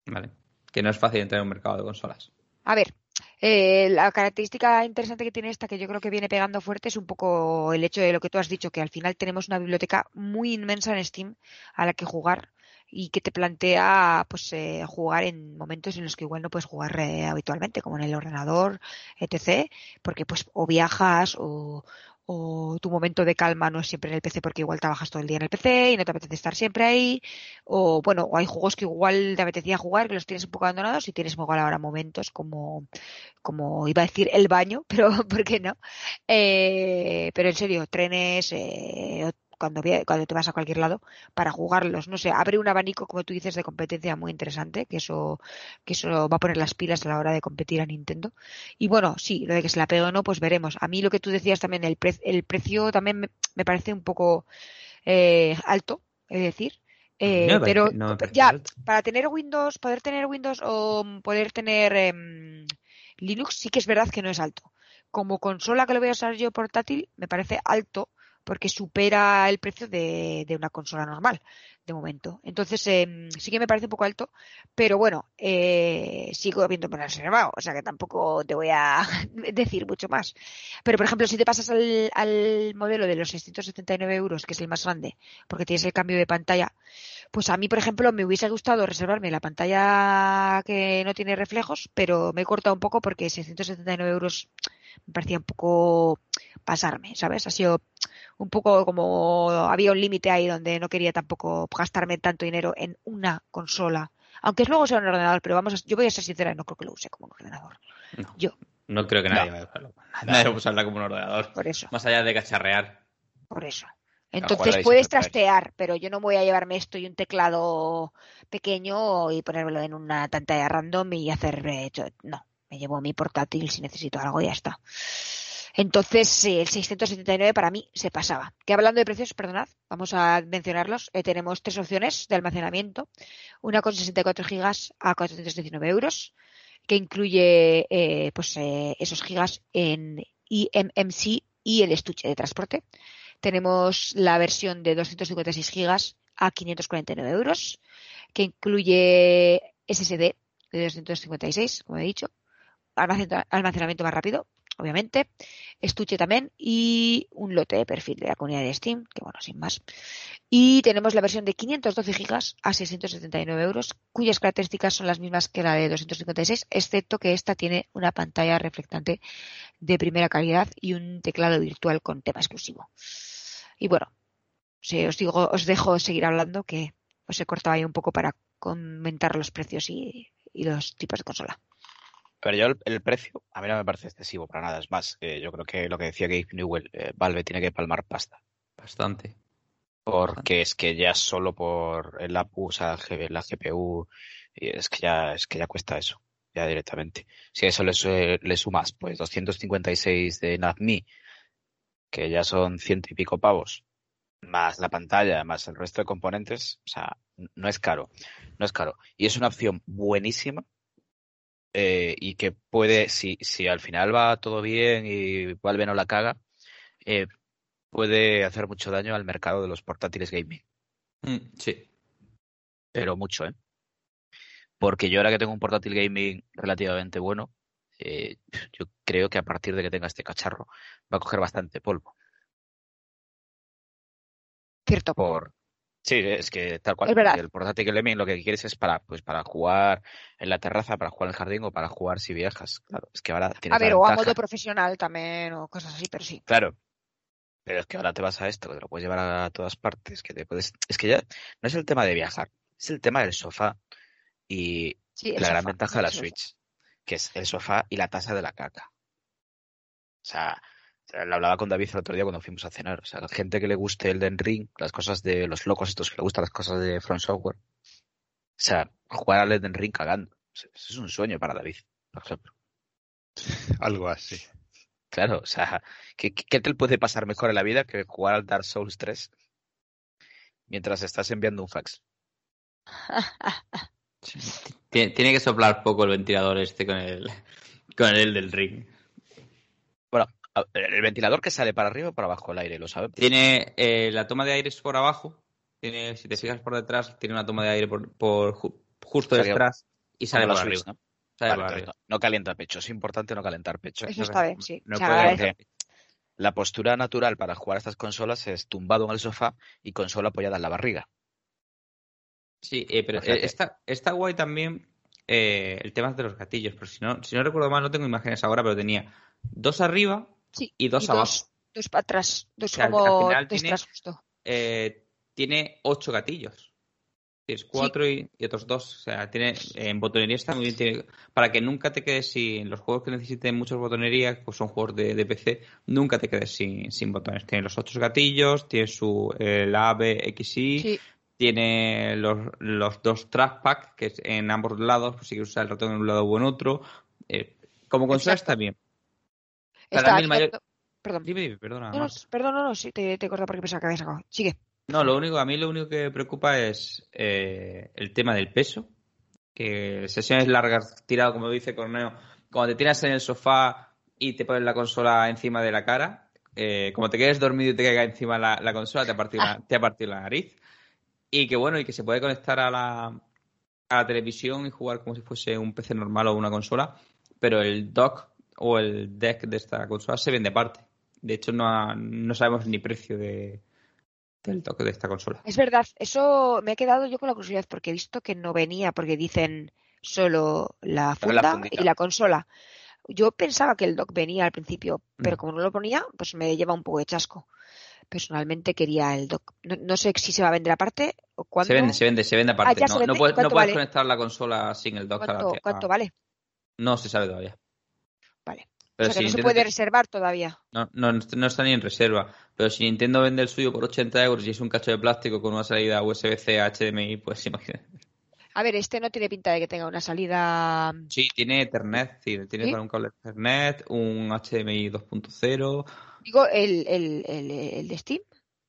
Vale. Que no es fácil entrar en un mercado de consolas. A ver, eh, la característica interesante que tiene esta, que yo creo que viene pegando fuerte, es un poco el hecho de lo que tú has dicho, que al final tenemos una biblioteca muy inmensa en Steam a la que jugar y que te plantea pues eh, jugar en momentos en los que igual no puedes jugar eh, habitualmente, como en el ordenador, etc. Porque pues o viajas o, o tu momento de calma no es siempre en el PC porque igual trabajas todo el día en el PC y no te apetece estar siempre ahí, o bueno, o hay juegos que igual te apetecía jugar que los tienes un poco abandonados y tienes igual ahora momentos como, como iba a decir el baño, pero ¿por qué no? Eh, pero en serio, trenes, eh, cuando, cuando te vas a cualquier lado para jugarlos. No sé, abre un abanico, como tú dices, de competencia muy interesante, que eso, que eso va a poner las pilas a la hora de competir a Nintendo. Y bueno, sí, lo de que se la pegue o no, pues veremos. A mí lo que tú decías también, el, el precio también me, parece un poco eh, alto, es decir. Eh, pero ya, para tener Windows, poder tener Windows o poder tener em, Linux, sí que es verdad que no es alto. Como consola que lo voy a usar yo portátil, me parece alto porque supera el precio de, una consola normal de momento. Entonces, em, sí que me parece un poco alto, pero bueno, eh, sigo habiéndome reservado, o sea que tampoco te voy a decir mucho más. Pero, por ejemplo, si te pasas al, al, modelo de los 679 euros, que es el más grande, porque tienes el cambio de pantalla, pues a mí, por ejemplo, me hubiese gustado reservarme la pantalla que no tiene reflejos, pero me he cortado un poco porque 679 euros me parecía un poco pasarme, ¿sabes? Ha sido un poco como había un límite ahí donde no quería tampoco gastarme tanto dinero en una consola. Aunque luego sea un ordenador, pero vamos, yo voy a ser sincera, no creo que lo use como un ordenador. No, yo. No creo que nadie vaya a usarlo. Nadie va a usarla como un ordenador. Por eso. Más allá de cacharrear. Por eso. Entonces puedes trastear, pero yo no voy a llevarme esto y un teclado pequeño y ponérmelo en una pantalla random y hacer... Eh, no, me llevo mi portátil si necesito algo y ya está. Entonces, el 679 para mí se pasaba. Que hablando de precios, perdonad, vamos a mencionarlos. Eh, tenemos tres opciones de almacenamiento. Una con 64 gigas a 419 euros, que incluye eh, pues, eh, esos gigas en y MMC y el estuche de transporte. Tenemos la versión de 256 gigas a 549 euros, que incluye SSD de 256, como he dicho, almacenamiento más rápido, obviamente, estuche también y un lote de perfil de la comunidad de Steam, que bueno, sin más. Y tenemos la versión de 512 gigas a 679 euros, cuyas características son las mismas que la de 256, excepto que esta tiene una pantalla reflectante de primera calidad y un teclado virtual con tema exclusivo. Y bueno, si os digo, os dejo seguir hablando que os he cortado ahí un poco para comentar los precios y, los tipos de consola. Pero yo el, precio a mí no me parece excesivo para nada. Es más, eh, yo creo que lo que decía Gabe Newell, eh, Valve tiene que palmar pasta. Bastante. Porque es que ya solo por el APU, o sea, la GPU, es que ya, es que ya cuesta eso, ya directamente. Si a eso le, le sumas, pues 256 de NAVMe, que ya son ciento y pico pavos, más la pantalla, más el resto de componentes, o sea, no es caro, no es caro. Y es una opción buenísima eh, y que puede, si, si al final va todo bien y Valve no la caga, eh, puede hacer mucho daño al mercado de los portátiles gaming. Mm, sí. Pero mucho, ¿eh? Porque yo ahora que tengo un portátil gaming relativamente bueno, eh, yo creo que a partir de que tenga este cacharro va a coger bastante polvo. Cierto. Por... Sí, es que tal cual. El portátil gaming lo que quieres es para, pues, para jugar en la terraza, para jugar en el jardín o para jugar si viajas. Claro, es que ahora tienes A ver, o a modo profesional también o cosas así, pero sí. Claro. Pero es que ahora te vas a esto, que te lo puedes llevar a todas partes, que te puedes... Es que ya no es el tema de viajar, es el tema del sofá y la gran ventaja de la Switch, que es el sofá y la taza de la caca. O sea, lo hablaba con David el otro día cuando fuimos a cenar. O sea, la gente que le guste el Den Ring, las cosas de los locos estos que le gustan las cosas de Front Software. O sea, jugar al Den Ring cagando. Eso es un sueño para David, por ejemplo. Algo así. Claro, o sea, ¿qué, ¿qué, te puede pasar mejor en la vida que jugar al Dark Souls 3 mientras estás enviando un fax? Tiene que soplar poco el ventilador este con el, con el del ring. El ventilador que sale para arriba o para abajo el aire, ¿lo sabes? Tiene eh, la toma de aire es por abajo. Tiene, si te fijas por detrás, tiene una toma de aire por, por justo detrás y sale para arriba. ¿no? Sale para arriba. No, calienta pecho, es importante no calentar pecho. Eso está bien, sí. No puede, la postura natural para jugar a estas consolas es tumbado en el sofá y consola apoyada en la barriga. Sí, eh, pero eh, está, está guay también el tema de los gatillos, pero si no, si no recuerdo mal, no tengo imágenes ahora, pero tenía dos arriba y dos abajo. Dos, para atrás, dos como tiene, justo. Eh, tiene ocho gatillos. Tienes cuatro y, otros dos. O sea, tiene en botonería está muy bien. para que nunca te quedes sin los juegos que necesiten muchas botonerías, pues son juegos de, PC, nunca te quedes sin, sin botones. Tiene los ocho gatillos, tiene su el A, B, X, Y. Tiene los, los dos trackpad que es en ambos lados, pues si quieres usar el ratón en un lado o en otro. Eh, como consola está bien. Perdón. Dime, perdona. No, perdón, no, no, sí, te, te corto porque pensaba que habías sacado. Sigue. No, lo único, a mí lo único que me preocupa es eh, el tema del peso. Que sesiones largas tirado, como dice Corneo, cuando te tiras en el sofá y te pones la consola encima de la cara, eh, como te quedes dormido y te caiga encima la, la consola, te ha, partido la, te ha partido la nariz. Y que bueno, y que se puede conectar a la, a la televisión y jugar como si fuese un PC normal o una consola, pero el dock o el deck de esta consola se vende aparte. De hecho, no, no sabemos ni precio de, del toque de esta consola. Es verdad, eso me he quedado yo con la curiosidad porque he visto que no venía, porque dicen solo la funda y la consola. Yo pensaba que el dock venía al principio, pero mm. como no lo ponía, pues me lleva un poco de chasco. Personalmente quería el dock. No, sé si se va a vender aparte o cuándo. Se vende, se vende, se vende ah, aparte. no, puedes, no puedes conectar la consola sin el dock. ¿Cuánto, ¿cuánto vale? No se sabe todavía. Vale. Pero si no se puede reservar todavía. No, no, no está ni en reserva. Pero si Nintendo vende el suyo por 80 euros y es un cacho de plástico con una salida USB-C HDMI, pues imagínate. A ver, este no tiene pinta de que tenga una salida. Sí, tiene Ethernet, sí, tiene para un cable Ethernet, un HDMI 2.0. Digo, ¿el, el, el, de Steam.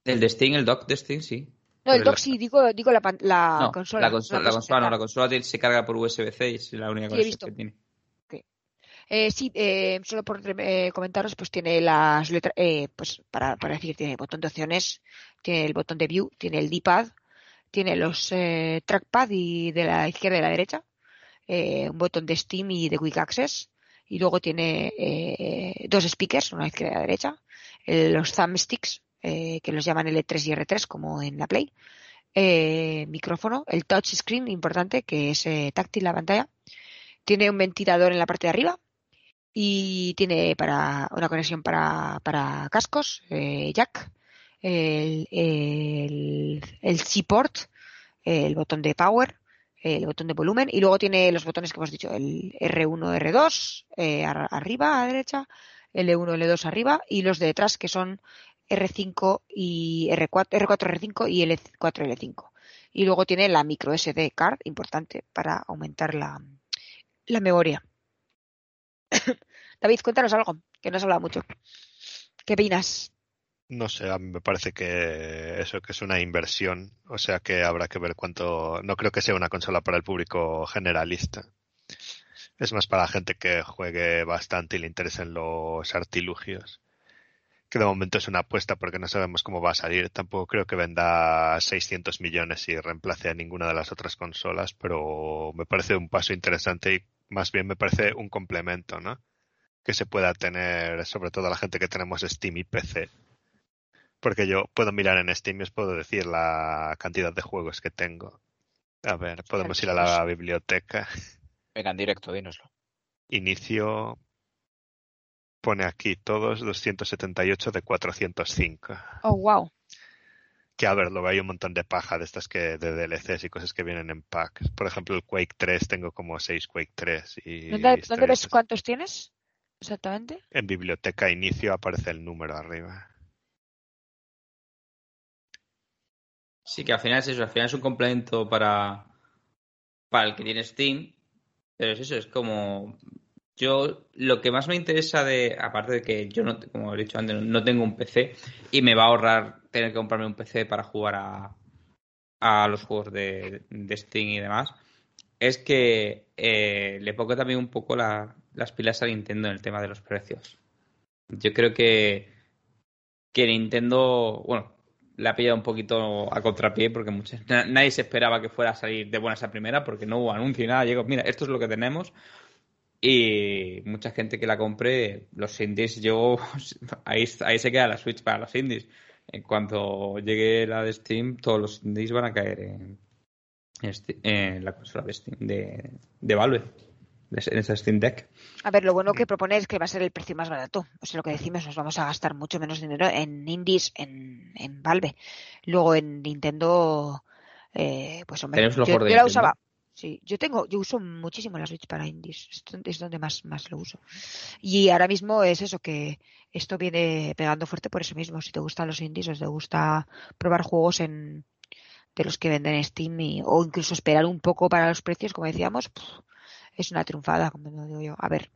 El de Steam, el dock de Steam, sí. No, el dock sí, digo, digo la, la consola. La consola, la consola no, la consola se carga por USB-C y es la única cosa que tiene. Eh, sí, eh, solo por eh, comentaros, pues tiene las letras, eh, pues para, para decir, tiene botón de opciones, tiene el botón de view, tiene el D-pad, tiene los eh, trackpad y de la izquierda y la derecha, eh, un botón de Steam y de Quick Access, y luego tiene dos speakers, una izquierda y la derecha, los thumbsticks, que los llaman L3 y R3 como en la Play, micrófono, el touch screen importante, que es táctil la pantalla, tiene un ventilador en la parte de arriba y tiene para una conexión para, para cascos, eh, jack, el, el, el C-port, el botón de power, el botón de volumen y luego tiene los botones que hemos dicho, el R1, R2 eh, ar- arriba a derecha, L1, L2 arriba y los de detrás que son R5 y R4, R4, R5 y L4, L5. Y luego tiene la micro SD card, importante para aumentar la, la memoria. David, cuéntanos algo, que no has hablado mucho. ¿Qué opinas? No sé, a mí me parece que eso que es una inversión, o sea que habrá que ver cuánto. No creo que sea una consola para el público generalista. Es más para la gente que juegue bastante y le interesen los artilugios. Que de momento es una apuesta porque no sabemos cómo va a salir. Tampoco creo que venda 600 millones y reemplace a ninguna de las otras consolas, pero me parece un paso interesante y más bien me parece un complemento, ¿no? Que se pueda tener, sobre todo la gente que tenemos Steam y PC. Porque yo puedo mirar en Steam y os puedo decir la cantidad de juegos que tengo. A ver, podemos ir a la biblioteca. Venga, en directo, dínoslo. Inicio. Pone aquí todos 278 de 405. Oh, wow. Que a ver, luego hay un montón de paja de estas que de DLCs y cosas que vienen en packs. Por ejemplo, el Quake 3 tengo como 6 Quake 3 y ¿Dónde, dónde ves cuántos tienes? Exactamente. En biblioteca inicio aparece el número arriba. Sí, que al final es eso, al final es un complemento para, para el que tiene Steam, pero es eso, es como yo lo que más me interesa de, aparte de que yo no, como he dicho antes, no tengo un PC y me va a ahorrar tener que comprarme un PC para jugar a, a los juegos de, de Steam y demás, es que eh, le pongo también un poco la- las pilas a Nintendo en el tema de los precios. Yo creo que, que Nintendo, bueno, le ha pillado un poquito a contrapié porque nadie se esperaba que fuera a salir de buenas a primera porque no hubo anuncio y nada. Llegó, mira, esto es lo que tenemos. Y mucha gente que la compre, los indies, yo ahí, ahí se queda la Switch para los indies. En cuanto llegue la de Steam, todos los indies van a caer en, en la consola de Steam de, de Valve, en esa Steam Deck. A ver, lo bueno que propone es que va a ser el precio más barato. O sea, lo que decimos, nos vamos a gastar mucho menos dinero en indies, en, en Valve. Luego en Nintendo, eh, pues hombre, yo, yo la usaba. Sí, yo tengo, yo uso muchísimo la Switch para indies. Es donde, más, más lo uso. Y ahora mismo es eso que esto viene pegando fuerte por eso mismo. Si te gustan los indies o te gusta probar juegos en de los que venden en Steam y- o incluso esperar un poco para los precios, como decíamos, pff, es una triunfada, como digo yo. A ver,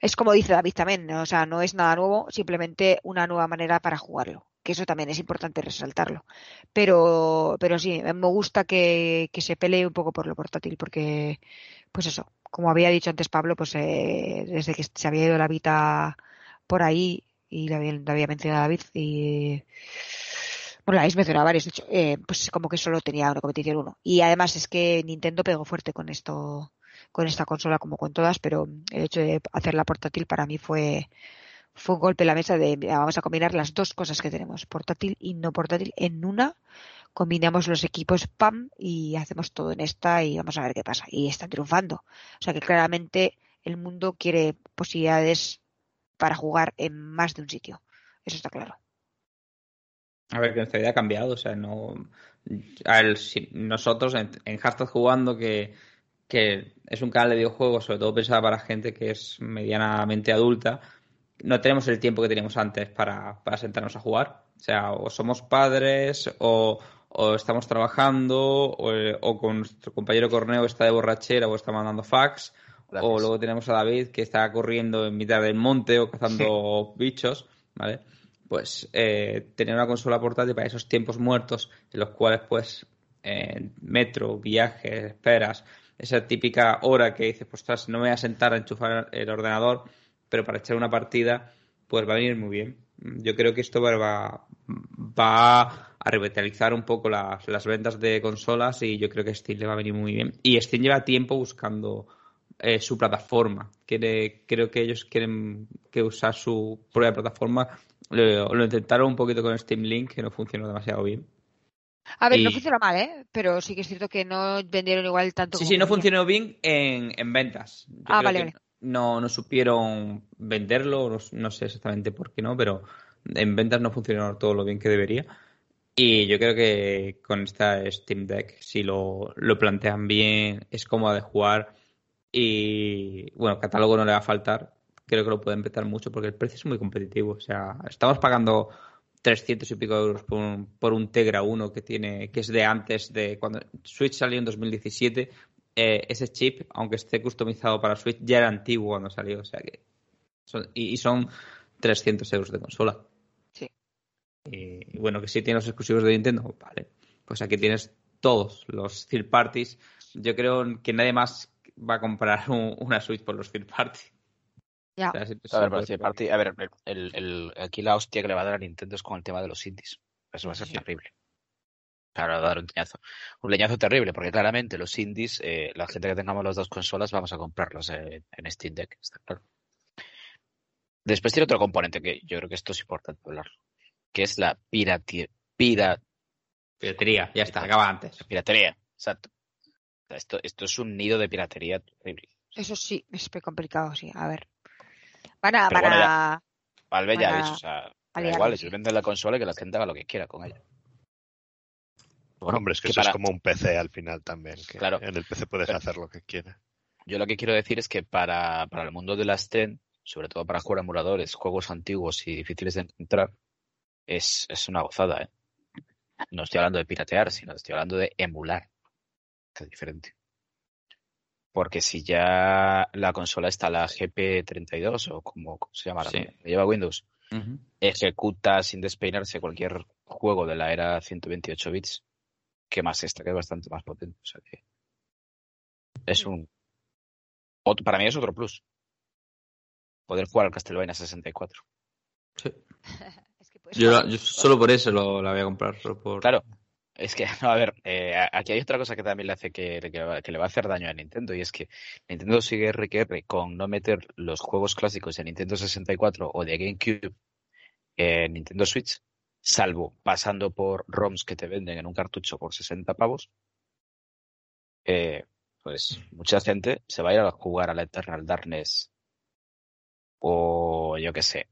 es como dice David también, o sea, no es nada nuevo, simplemente una nueva manera para jugarlo, que eso también es importante resaltarlo. Pero, pero sí, me gusta que, que se pelee un poco por lo portátil, porque, pues eso, como había dicho antes Pablo, pues eh, desde que se había ido la Vita por ahí, y lo había, lo había mencionado David, y bueno, la habéis mencionado varios, de hecho, eh, pues como que solo tenía una competición uno. Y además es que Nintendo pegó fuerte con esto, con esta consola como con todas, pero el hecho de hacerla portátil para mí fue, fue un golpe en la mesa de vamos a combinar las dos cosas que tenemos, portátil y no portátil, en una, combinamos los equipos PAM y hacemos todo en esta y vamos a ver qué pasa. Y están triunfando. O sea que claramente el mundo quiere posibilidades para jugar en más de un sitio. Eso está claro. A ver, que nuestra vida ha cambiado, o sea, no. a ver, si nosotros en, en Hashtag jugando, que, que es un canal de videojuegos, sobre todo pensado para gente que es medianamente adulta, no tenemos el tiempo que teníamos antes para, para sentarnos a jugar. O sea, o somos padres, o, o estamos trabajando, o, o con nuestro compañero Corneo está de borrachera o está mandando fax, Gracias. o luego tenemos a David que está corriendo en mitad del monte o cazando bichos, ¿vale? Pues eh, tener una consola portátil para esos tiempos muertos en los cuales, pues, eh, metro, viajes, esperas, esa típica hora que dices, pues no me voy a sentar a enchufar el ordenador, pero para echar una partida, pues va a venir muy bien. Yo creo que esto va, va a revitalizar un poco las, las ventas de consolas y yo creo que Steam le va a venir muy bien. Y Steam lleva tiempo buscando eh, su plataforma. Quiere, creo que ellos quieren que usar su propia plataforma. Lo, lo, intentaron un poquito con Steam Link, que no funcionó demasiado bien. A ver, no funcionó mal, ¿eh? Pero sí que es cierto que no vendieron igual tanto. Sí, sí, no funcionó bien en, en ventas. ah, vale, No, no supieron venderlo, no, sé exactamente por qué no, pero en ventas no funcionó todo lo bien que debería. Y yo creo que con esta Steam Deck, si lo, lo plantean bien, es cómoda de jugar y, bueno, catálogo no le va a faltar. Creo que lo pueden empezar mucho porque el precio es muy competitivo. O sea, estamos pagando 300 y pico euros por un, por un Tegra 1 que tiene que es de antes de cuando Switch salió en 2017 eh, ese chip aunque esté customizado para Switch ya era antiguo cuando salió. O sea que son, y, son 300 euros de consola. Sí. Y, bueno que sí tiene los exclusivos de Nintendo vale. Pues aquí tienes todos los third parties. Yo creo que nadie más va a comprar una Switch por los third parties ya. a ver, el, aquí la hostia que le va a dar a Nintendo es con el tema de los indies. Eso va a ser terrible. Claro, va a dar un leñazo. Un leñazo terrible, porque claramente los indies, eh, la gente que tengamos las dos consolas, vamos a comprarlos en Steam Deck, está claro. Después tiene otro componente que yo creo que esto es importante hablar, que es la piratería. Piratería, ya está, acaba antes. piratería, exacto. Esto, esto es un nido de piratería terrible. Eso sí, es complicado, sí. A ver. Para, para... Valve ya es, o sea, da igual, si venden la consola y que la gente haga lo que quiera con ella. Bueno, Hombre, es que, eso es como un PC al final también. Que claro. En el PC puedes hacer lo que quieras. Yo lo que quiero decir es que para, para el mundo de las TEN, sobre todo para jugar emuladores, juegos antiguos y difíciles de encontrar, es, es una gozada, ¿eh? No estoy hablando de piratear, sino estoy hablando de emular, es diferente. Porque si ya la consola está la GP32 o como, se llama, lleva Windows, ejecuta sin despeinarse cualquier juego de la era 128 bits, que más esta, que es bastante más potente. O sea que es un. para mí es otro plus. Poder jugar al Castlevania 64. Sí. yo, solo por eso lo, la voy a comprar. por... Claro, es que, no, a ver, eh, aquí hay otra cosa que también le hace que, que, le va a hacer daño a Nintendo y es que Nintendo sigue RQR con no meter los juegos clásicos de Nintendo 64 o de GameCube en Nintendo Switch, salvo pasando por ROMs que te venden en un cartucho por 60 pavos. Eh, pues mucha gente se va a ir a jugar a la Eternal Darkness o yo qué sé,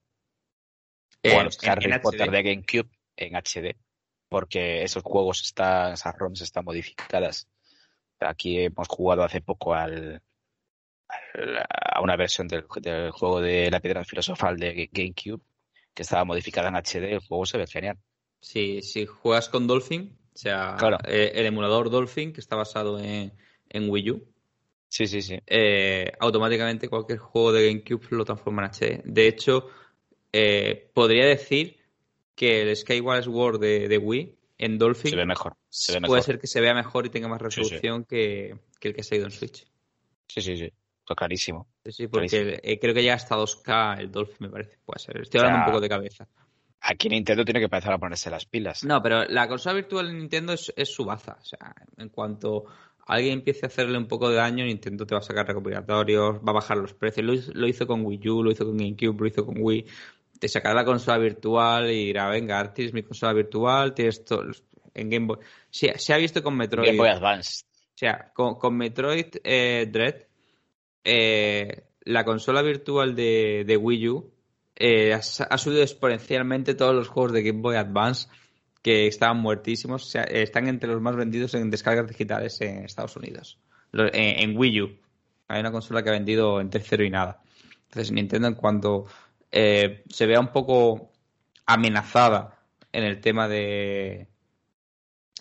o a los Harry Potter de GameCube en HD porque esos juegos están, esas ROMs están modificadas. Aquí hemos jugado hace poco al, a una versión del, juego de la piedra filosofal de GameCube que estaba modificada en HD, el juego se ve genial. Sí, si juegas con Dolphin, o sea, eh, el emulador Dolphin que está basado en, en Wii U, sí, sí, sí. Eh, automáticamente cualquier juego de GameCube lo transforma en HD. De hecho, eh, podría decir que el Skyward Sword de, de Wii en Dolphin se ve mejor. puede ser que se vea mejor y tenga más resolución Que, que, el que se ha ido en Switch. Sí, sí, sí. Está clarísimo. Sí, porque eh, creo que llega hasta 2K el Dolphin, me parece. Puede ser. Estoy hablando un poco de cabeza. Aquí Nintendo tiene que empezar a ponerse las pilas. No, pero la consola virtual de Nintendo es, es su baza. O sea, en cuanto alguien empiece a hacerle un poco de daño, Nintendo te va a sacar recopilatorios, va a bajar los precios. Lo, lo hizo con Wii U, lo hizo con GameCube, lo hizo con Wii te sacará la consola virtual y dirá, venga, tienes mi consola virtual, tienes todo. En Game Boy. Se, se, ha visto con Metroid. Game Boy Advance. O sea, con, Metroid eh, Dread, eh, la consola virtual de, de Wii U eh, ha, subido exponencialmente todos los juegos de Game Boy Advance que estaban muertísimos. O sea, están entre los más vendidos en descargas digitales en Estados Unidos. En, en, Wii U. Hay una consola que ha vendido entre cero y nada. Entonces, Nintendo, en cuanto eh, se vea un poco amenazada en el tema de,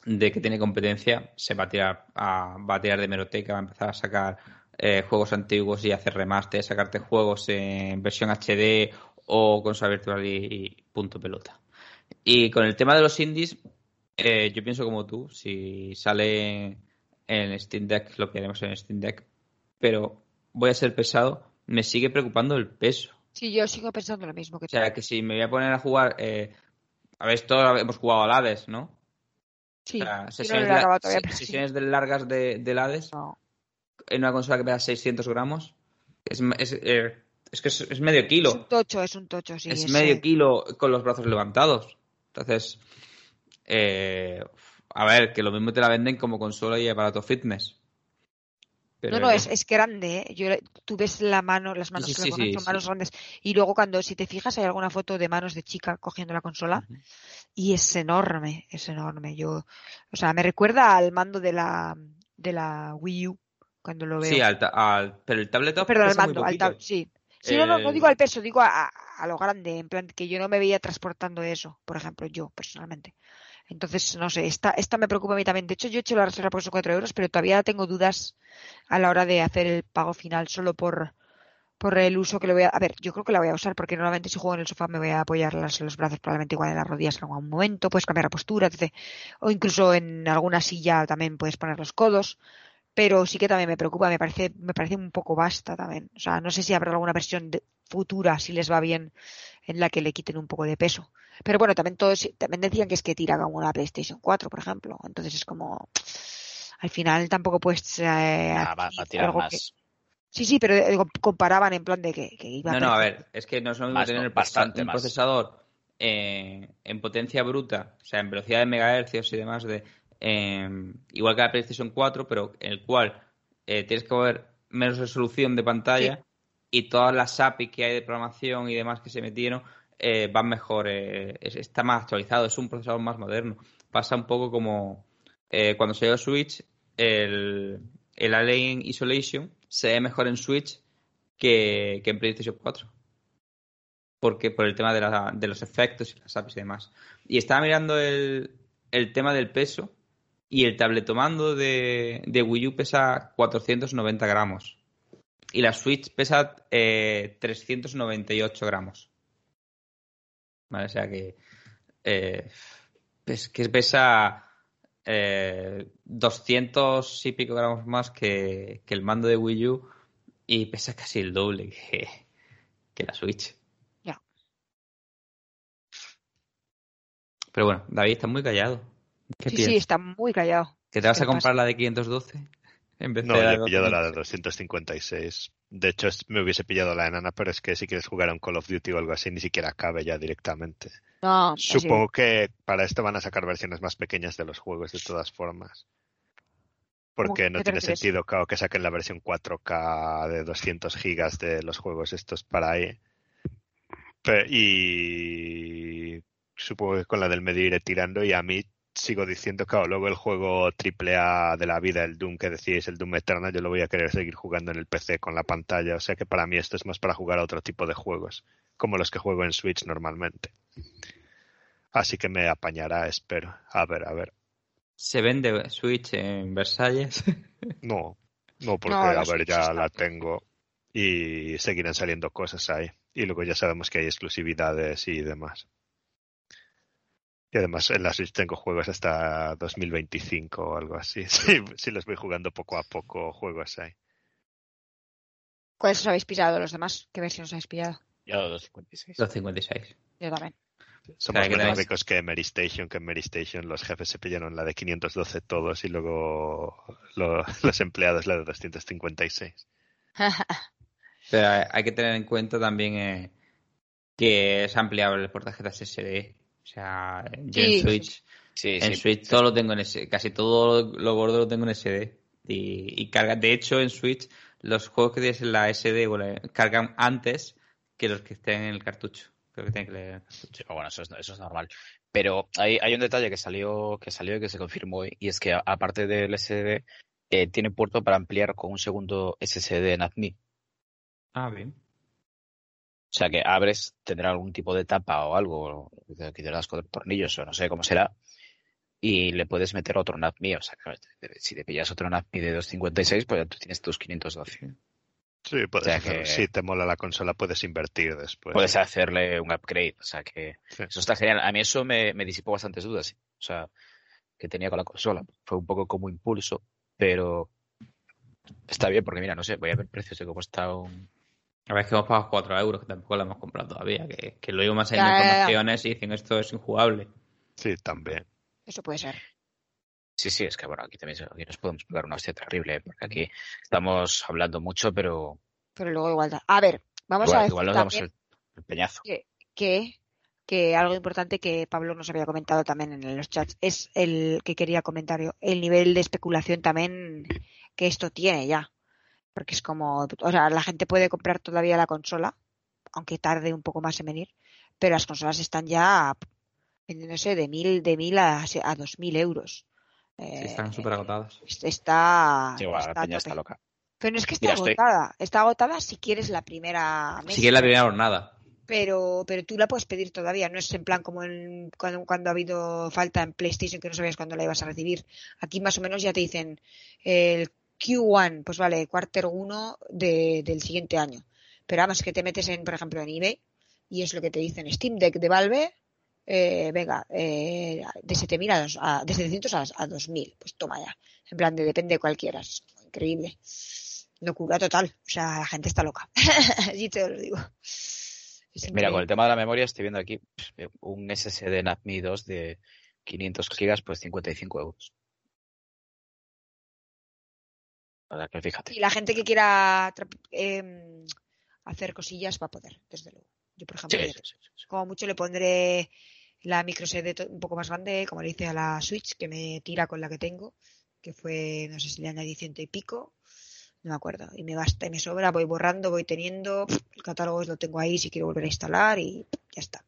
de que tiene competencia, se va a tirar, a, tirar de meroteca, va a empezar a sacar eh, juegos antiguos y hacer remaster, sacarte juegos en versión HD o consola virtual y, punto pelota. Y con el tema de los indies, eh, yo pienso como tú, si sale en Steam Deck lo que haremos en Steam Deck, pero voy a ser pesado, me sigue preocupando el peso. Sí, yo sigo pensando lo mismo que O sea, que si me voy a poner a jugar, eh, a ver, todos hemos jugado al Hades, ¿no? Sí, O sea, no sesiones, todavía, se- pero sí. sesiones de largas de, del Hades No. en una consola que pesa 600 gramos. Es, es, eh, es que es, es medio Es un kilo. tocho, es un tocho, sí. es medio kilo con los brazos levantados. Entonces, eh, a ver, que lo mismo te la venden como consola y aparato fitness. Pero No, no, es, es grande, ¿eh? Yo, tú ves la mano, las manos sí, que sí, son manos grandes. Y luego cuando, si te fijas, hay alguna foto de manos de chica cogiendo la consola y es enorme, es enorme. Yo, o sea, me recuerda al mando de la, de la Wii U cuando lo veo. Sí, al, pero el tabletop Perdón, al mando, al poquito. tab, sí. Sí, no, no, no Eh, digo al peso, digo a, a- a lo grande, en plan que yo no me veía transportando eso, por ejemplo, yo personalmente. Entonces, no sé, esta, esta me preocupa a mí también. De hecho, yo he hecho la reserva por esos 4 euros, pero todavía tengo dudas a la hora de hacer el pago final solo por, por el uso que lo voy a... A ver, yo creo que la voy a usar porque normalmente si juego en el sofá me voy a apoyar las- los brazos probablemente igual en las rodillas en algún momento, puedes cambiar la postura, etc. O incluso en alguna silla también puedes poner los codos. Pero sí que también me preocupa, me parece, me parece un poco basta también. O sea, no sé si habrá alguna versión de- futura, si les va bien, en la que le quiten un poco de peso. Pero bueno, también todos, también decían que es que tira como una PlayStation 4, por ejemplo. Entonces es como, al final tampoco puedes eh, Ah, va, va a tirar algo más. que- Sí, sí, pero digo, comparaban en plan de que, que iba No, no, a ver, es que no es lo mismo Más, tener no, el bastante un más. procesador eh, en potencia bruta, o sea, en velocidad de megahercios y demás, de eh, igual que la PlayStation 4, pero en el cual eh, tienes que ver menos resolución de pantalla y todas las API que hay de programación y demás que se metieron eh, van mejor, eh, es- está más actualizado, es un procesador más moderno. Pasa un poco como eh, cuando salió Switch, el, el Alien Isolation se ve mejor en Switch que, que en PlayStation 4 porque por el tema de, la- de los efectos y las APIs y demás. Y estaba mirando el, el tema del peso y el tabletomando de, de Wii U pesa 490 gramos y la Switch pesa eh, 398 gramos. Vale, o sea que, eh, es que pesa eh, 200 y pico gramos más que, que el mando de Wii U y pesa casi el doble que, que la Switch. Ya. Pero bueno, David está muy callado. ¿Qué Sí, sí, está muy callado. ¿Que te vas ¿Qué a comprar pasa? la de 512? En vez No, de yo la he de pillado la de 256. 256. De hecho, es- me hubiese pillado la enana, pero es que si quieres jugar a un Call of Duty o algo así, ni siquiera cabe ya directamente. No, así- Supongo que para esto van a sacar versiones más pequeñas de los juegos, de todas formas. Porque no ¿Qué te tiene refieres? sentido, claro, que saquen la versión 4K de 200 gigas de los juegos estos para ahí. Pe- y supongo que con la del medio iré tirando y a mí sigo diciendo, claro, luego el juego AAA de la vida, el Doom que decíais, el Doom Eternal, yo lo voy a querer seguir jugando en el PC con la pantalla. O sea que para mí esto es más para jugar a otro tipo de juegos, como los que juego en Switch normalmente. Así que me apañará, espero. A ver, a ver. ¿Se vende Switch en Versalles? No, no, porque No, a ver, Switch ya la tengo y seguirán saliendo cosas ahí. Y luego ya sabemos que hay exclusividades y demás. Y además en la Switch tengo juegos hasta 2025 o algo así. Sí, sí los voy jugando poco a poco, juegos ahí. ¿Cuáles os habéis pillado los demás? ¿Qué versión os habéis pillado? Yo 256. 256. Yo también. Somos Claro, menos ricos que Mary Station, que en Mary Station los jefes se pillaron la de 512 todos y luego lo- los empleados la de 256. Pero hay- hay que tener en cuenta también eh, que es ampliable por tarjetas SD. O sea, yo Sí, en Switch, Sí, en sí. Switch todo lo tengo en SD. Casi todo lo gordo lo tengo en SD. Y, y carga. De hecho, en Switch, los juegos que tienes en la SD cargan antes que los que estén en el cartucho. Creo que tienen que leer el cartucho. Bueno, eso es, eso es normal. Pero hay, hay un detalle que salió, que salió y que se confirmó hoy, y es que a- aparte del SSD, eh, tiene puerto para ampliar con un segundo SSD en ADMI. Ah, bien. O sea que abres, tendrá algún tipo de tapa o algo, das con tornillos o no sé cómo será, y le puedes meter otro NATMI. O sea, que si te pillas otro NATMI de 256, pues ya tú tienes tus 512. Sí, puedes sea hacer- que- si te mola la consola puedes invertir después. Puedes hacerle un upgrade. O sea que Sí. eso está genial. A mí eso me, me disipó bastantes dudas. O sea, que tenía con la consola. Fue un poco como impulso, pero está bien porque mira, no sé, voy a ver precios de cómo está un... A ver, es que hemos pagado 4 euros, que tampoco lo hemos comprado todavía, que, que lo íbamos a Ya, ya, ya. informaciones y dicen esto es injugable. Sí, también. Eso puede ser. Sí, sí, es que bueno, aquí también aquí nos podemos pegar una hostia terrible, ¿eh? porque aquí estamos hablando mucho, pero Pero luego igual. da- A ver, vamos a igual, decir igual nos damos el, el peñazo. que, que, que algo importante que Pablo nos había comentado también en los chats es el que quería comentar yo, el nivel de especulación también que esto tiene ya. Porque es como, o sea, la gente puede comprar todavía la consola, aunque tarde un poco más en venir, pero las consolas están ya vendiéndose de mil, de mil a, a dos mil euros. Sí, Eh, están súper agotadas. Está, Sí, igual, está la peña está loca. Pero no es que Mira, estoy- agotada, está agotada si quieres la primera mesa Si quieres la primera jornada. pero pero tú la puedes pedir todavía, no es en plan como en, cuando, cuando ha habido falta en PlayStation que no sabías cuándo la ibas a recibir. Aquí más o menos ya te dicen el Q1, pues vale, quarter 1 de, del siguiente año. Pero vamos, que te metes en, por ejemplo, en eBay y es lo que te dicen Steam Deck de Valve, eh, venga, eh, de 7.000 a, dos- a- de 700 a, a 2.000, pues toma ya. En plan, de depende de cualquiera, es increíble. Locura total, o sea, la gente está loca. Así te lo digo. Mira, con el tema de la memoria estoy viendo aquí un SSD NATMI 2 de 500 gigas, pues 55 euros. Que fíjate. Y la gente que quiera em, hacer cosillas va a poder, desde luego. Yo, por ejemplo, Sí, sí, sí, como mucho le pondré la micro SD un poco más grande, como le hice a la Switch, que me tira con la que tengo, que fue, no sé si le añadí ciento y pico, no me acuerdo. Y me basta y me sobra, voy borrando, voy teniendo, el catálogo lo tengo ahí si quiero volver a instalar y ya está.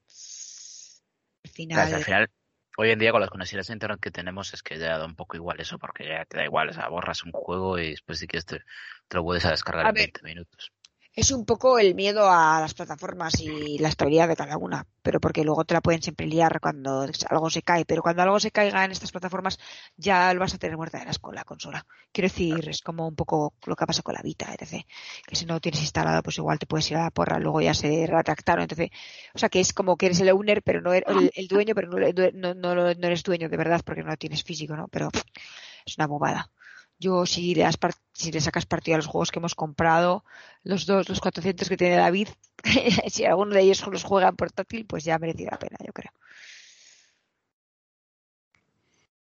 Al al final, hoy en día con las conexiones de internet que tenemos es que ya da un poco igual eso, porque ya te da igual, o sea, borras un juego y después si quieres te, te lo puedes a descargar A en ver. 20 minutos. Es un poco el miedo a las plataformas y la estabilidad de cada una, pero porque luego te la pueden siempre liar cuando algo se cae, pero cuando algo se caiga en estas plataformas ya lo vas a tener muerta de las con la consola. Quiero decir, es como un poco lo que pasa con la Vita, etc. Que si no lo tienes instalado, pues igual te puedes ir a la porra, luego ya se retractaron, entonces, o sea que es como que eres el owner, pero no eres el, el dueño, pero no, no, no, no eres dueño de verdad porque no lo tienes físico, ¿no? Pero es una bobada. Yo, si le, si sacas partido a los juegos que hemos comprado, los dos, los 400 que tiene David, si alguno de ellos los juega en portátil, pues ya merecía la pena, yo creo.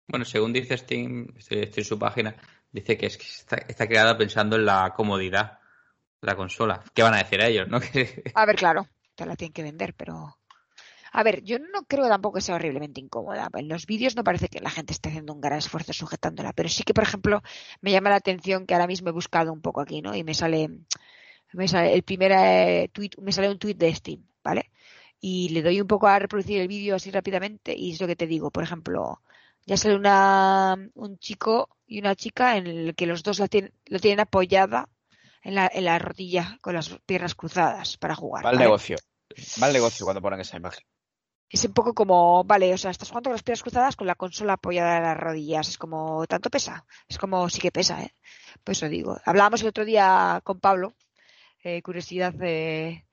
Bueno, según dice Steam, estoy, estoy en su página, dice que, es que está, está creada pensando en la comodidad de la consola. ¿Qué van a decir ellos, no? A ver, claro, te la tienen que vender, pero... A ver, yo no creo tampoco que sea horriblemente incómoda. En los vídeos no parece que la gente esté haciendo un gran esfuerzo sujetándola, pero sí que, por ejemplo, me llama la atención que ahora mismo he buscado un poco aquí, ¿no? Y me sale, me sale el primer eh, tweet, me sale un tweet de Steam, ¿vale? Y le doy un poco a reproducir el vídeo así rápidamente y es lo que te digo. Por ejemplo, ya sale una, un chico y una chica en el que los dos la tienen, lo tienen apoyada en la, en la rodilla con las piernas cruzadas para jugar. Mal ¿vale? negocio. Mal negocio cuando ponen esa imagen. Es un poco como, vale, o sea, estás jugando con las piernas cruzadas con la consola apoyada en las rodillas. Es como, ¿tanto pesa? Es como, sí que pesa, ¿eh? Pues eso digo. Hablábamos el otro día con Pablo, eh, curiosidad de,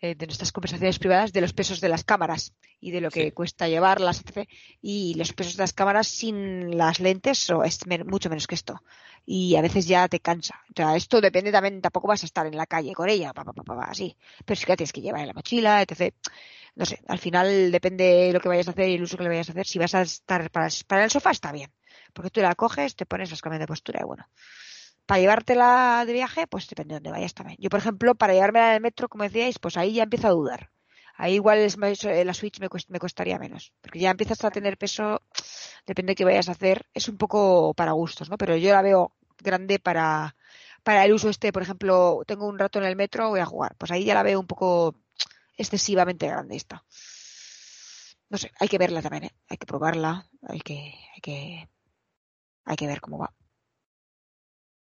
eh, de nuestras conversaciones privadas, de los pesos de las cámaras y de lo que Sí. cuesta llevarlas, etc. Y los pesos de las cámaras sin las lentes o es mucho menos que esto. Y a veces ya te cansa. O sea, esto depende también, tampoco vas a estar en la calle con ella, pa, pa, pa, pa, pa, así. Pero sí que la tienes que llevar en la mochila, etc no sé, al final depende de lo que vayas a hacer y el uso que le vayas a hacer. Si vas a estar para, el sofá está bien, porque tú la coges, te pones, las cambias de postura y bueno. Para llevártela de viaje, pues depende de dónde vayas también. Yo, por ejemplo, para llevármela en el metro, como decíais, pues ahí ya empiezo a dudar. Ahí igual es más- eh, la Switch me, me costaría menos, porque ya empiezas a tener peso, depende de qué vayas a hacer. Es un poco para gustos, ¿no? Pero yo la veo grande para, para el uso este, por ejemplo, tengo un rato en el metro, voy a jugar. Pues ahí ya la veo un poco excesivamente grande esta. No sé, hay que verla también, ¿eh? Hay que probarla, hay que, hay que, hay que ver cómo va.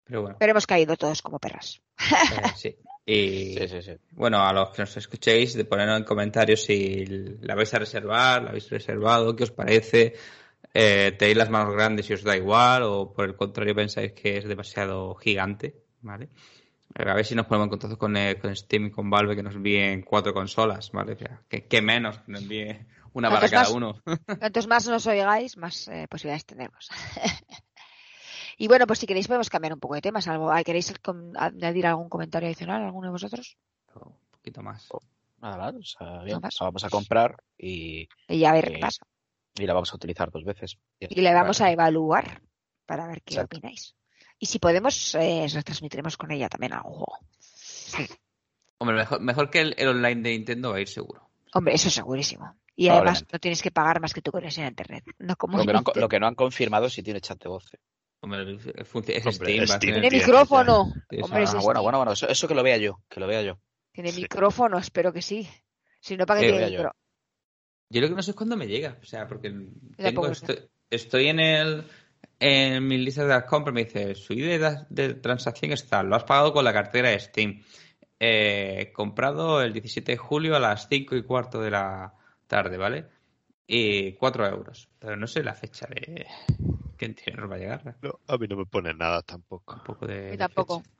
Pero bueno, Pero hemos caído todos como perras. eh, sí. Y Sí, sí, sí. bueno, a los que nos escuchéis, de ponernos en comentarios si la vais a reservar, la habéis reservado, qué os parece, eh, tenéis las manos grandes y os da igual, o por el contrario pensáis que es demasiado gigante, ¿vale? A ver si nos ponemos en contacto con, con Steam y con Valve que nos envíen cuatro consolas, ¿vale? O sea, que, que menos que nos envíe una para ¿Cuántos cada más? uno. Cuantos más nos oigáis, más eh, posibilidades tenemos. Y bueno, pues si queréis podemos cambiar un poco de temas. Algo, ¿Queréis com- añadir algún comentario adicional, alguno de vosotros? Un poquito más. Nada más, o sea, bien, más. la vamos a comprar y, Y a ver qué pasa. y la vamos a utilizar dos veces. Bien. Y le vamos a evaluar para ver qué Exacto. opináis. Y si podemos, eh, retransmitiremos con ella también algún juego. Hombre, mejor, mejor que el, el online de Nintendo va a ir seguro. Hombre, eso segurísimo. Y además no tienes que pagar más que tu conexión a internet. No como Lo que, no han, lo que no han confirmado es si tiene chat de voz. eh. Hombre, es Hombre, Steam, Tiene micrófono. Hombre, es Ah, bueno, bueno, bueno, eso, eso que lo vea yo, que lo vea yo. Tiene Sí. micrófono, espero que sí. Si no, ¿para qué Eh, tiene vea yo. lo que no sé es cuándo me llega. O sea, porque tengo, estoy en el en mi lista de las compras me dice su ID de, de transacción está, lo has pagado con la cartera de Steam. Eh, comprado el 17 de julio a las 5 y cuarto de la tarde, ¿vale? Y 4 euros. Pero no sé la fecha de que entiendo nos va a llegar. No, a mí no me pone nada tampoco. Un poco de, Y tampoco. fecha. Me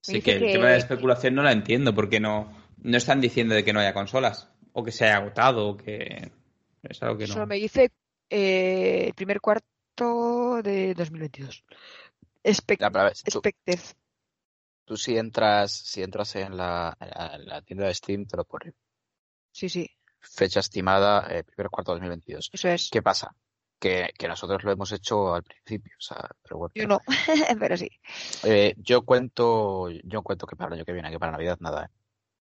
Sí, dice que el que- tema de la especulación no la entiendo, porque no, no están diciendo de que no haya consolas, o que se haya agotado, o que es algo que no. Solo me dice eh, el primer cuarto de 2022. Expect- Ya, pero a ver, tú, si entras, si entras en la, en la tienda de Steam, te lo pone. Sí, sí, Fecha estimada, eh, primer cuarto de 2022. eso es. ¿Qué pasa? Que, que nosotros lo hemos hecho al principio, o sea, pero bueno. Yo no, pero sí. Eh, yo cuento, yo cuento que para el año que viene, que para Navidad nada, ¿eh?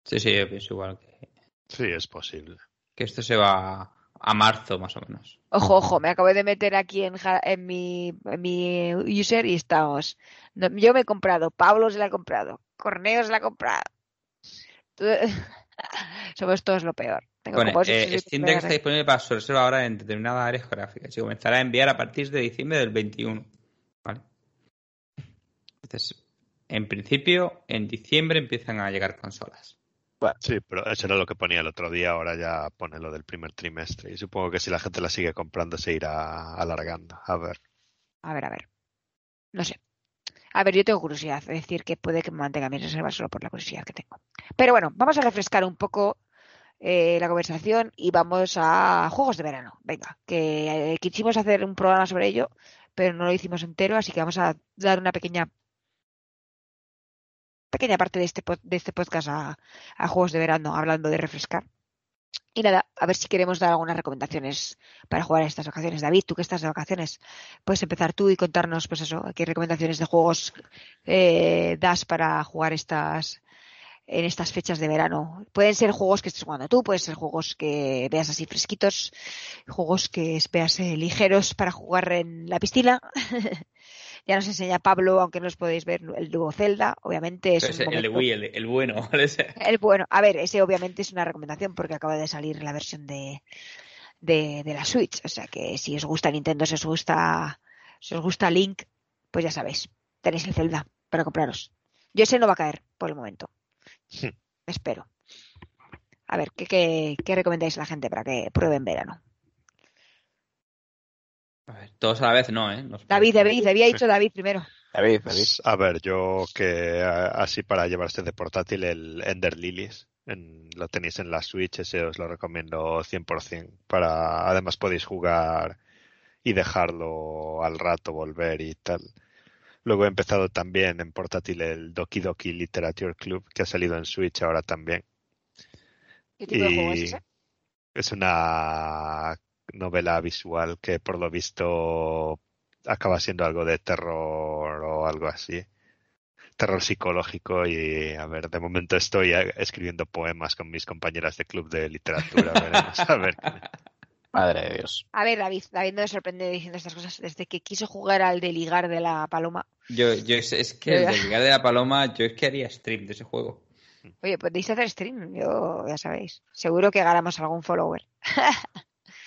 Sí, sí, yo pienso igual que, Sí, es posible. que esto se va a marzo más o menos. Ojo, ojo, me acabo de meter aquí en, en, mi, en mi user y estamos. No, yo me he comprado, Pablo se la ha comprado, Corneo se la ha comprado. Somos todos lo peor. Tengo Pone, como eh, Steam Deck está disponible para su reserva ahora en determinadas áreas geográficas y comenzará a enviar a partir de diciembre del 21. ¿Vale? Entonces, en principio, en diciembre empiezan a llegar consolas. Sí, pero eso era lo que ponía el otro día, ahora ya pone lo del primer trimestre. Y supongo que si la gente la sigue comprando se irá alargando. A ver. A ver, a ver. No sé. A ver, yo tengo curiosidad, es decir, que puede que me mantenga mis reservas solo por la curiosidad que tengo. Pero bueno, vamos a refrescar un poco eh, la conversación y vamos a juegos de verano. Venga, que eh, quisimos hacer un programa sobre ello, pero no lo hicimos entero, así que vamos a dar una pequeña pequeña parte de este, de este podcast a, a juegos de verano, hablando de refrescar. Y nada, a ver si queremos dar algunas recomendaciones para jugar estas vacaciones. David, tú que estás de vacaciones, puedes empezar tú y contarnos, pues eso, qué recomendaciones de juegos eh, das para jugar estas en estas fechas de verano. Pueden ser juegos que estés jugando tú, pueden ser juegos que veas así fresquitos, juegos que veas eh, ligeros para jugar en la piscina. ya nos enseña Pablo, aunque no os podéis ver, el nuevo Zelda, obviamente es un el Wii, el, el bueno, el bueno, a ver, ese obviamente es una recomendación porque acaba de salir la versión de, de, de la Switch. O sea que si os gusta Nintendo, si os gusta, si os gusta Link, pues ya sabéis, tenéis el Zelda para compraros. Yo ese no va a caer por el momento. Sí. Espero. A ver, ¿qué, qué, qué recomendáis a la gente para que prueben verano? A ver, todos a la vez no, ¿eh? Nos- David, David, había dicho David primero. David, David. A ver, yo que así para llevarse de portátil el Ender Lilies. En, lo tenéis en la Switch, ese os lo recomiendo 100%. Para, además podéis jugar y dejarlo al rato, volver y tal. Luego he empezado también en portátil el Doki Doki Literature Club, que ha salido en Switch ahora también. ¿Qué tipo de juego es Y ese? es una novela visual que por lo visto acaba siendo algo de terror o algo así. Terror psicológico y a ver, de momento estoy eh, escribiendo poemas con mis compañeras de club de literatura. Veremos a ver. Madre de Dios. A ver, David, David no me sorprende diciendo estas cosas. Desde que quiso jugar al de ligar de la paloma. Yo, yo es, es que el de ligar de la paloma, yo es que haría stream de ese juego. Oye, podéis hacer stream, yo ya sabéis. Seguro que ganamos algún follower.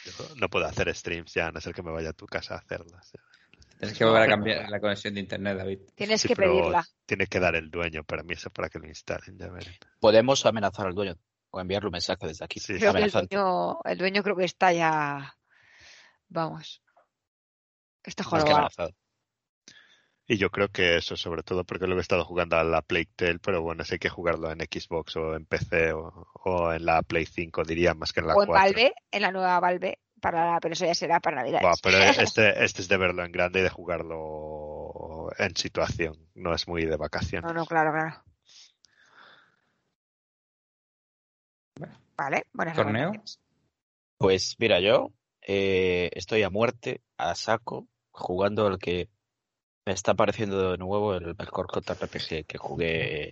Yo no puedo hacer streams ya, a no ser que me vaya a tu casa a hacerlas. Tienes que volver a cambiar la conexión de internet, David. Tienes Sí, que pedirla. Tiene que dar el dueño permiso para que lo instalen, ya veré. Podemos amenazar al dueño o enviarle un mensaje desde aquí. Sí, Creo que el dueño, el dueño creo que está ya. Vamos. Está jorobado. Y yo creo que eso, sobre todo porque lo he estado jugando a la Plague Tale, pero bueno, sé que jugarlo en Xbox o en PC o, o en la Play 5, diría, más que en la O en 4. Valve, en la nueva Valve, para, pero eso ya será para Navidad. Buah, pero este, este es de verlo en grande y de jugarlo en situación. No es muy de vacación. No, no, claro, claro. Vale, buenas ¿Torneo? Pues mira, yo eh, estoy a muerte, a saco, jugando el que me está pareciendo de nuevo el mejor JRPG que jugué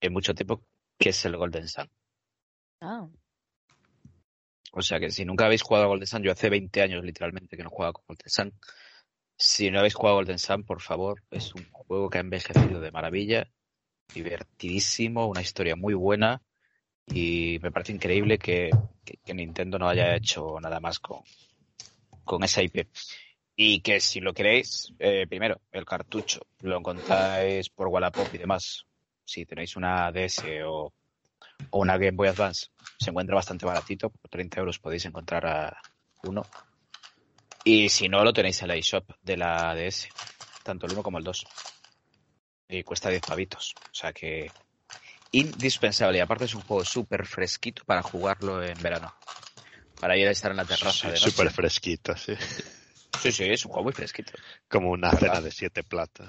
en mucho tiempo, que es el Golden Sun. Ah, O sea que si nunca habéis jugado a Golden Sun, yo hace 20 años literalmente que no jugaba con Golden Sun. Si no habéis jugado a Golden Sun, por favor, es un juego que ha envejecido de maravilla, divertidísimo, una historia muy buena y me parece increíble que, Nintendo no haya hecho nada más con, esa IP. Y que si lo queréis, eh, primero, el cartucho lo encontráis por Wallapop y demás. Si tenéis una DS o, o una Game Boy Advance, se encuentra bastante baratito. Por 30 euros podéis encontrar a uno. Y si no, lo tenéis en la eShop de la DS, tanto el 1 como el 2. Y cuesta 10 pavitos. O sea que indispensable. Y aparte es un juego súper fresquito para jugarlo en verano. Para ir a estar en la terraza de noche. Súper fresquito, sí. Sí, sí, es un juego muy fresquito. Como una ¿Verdad? cena de siete platas.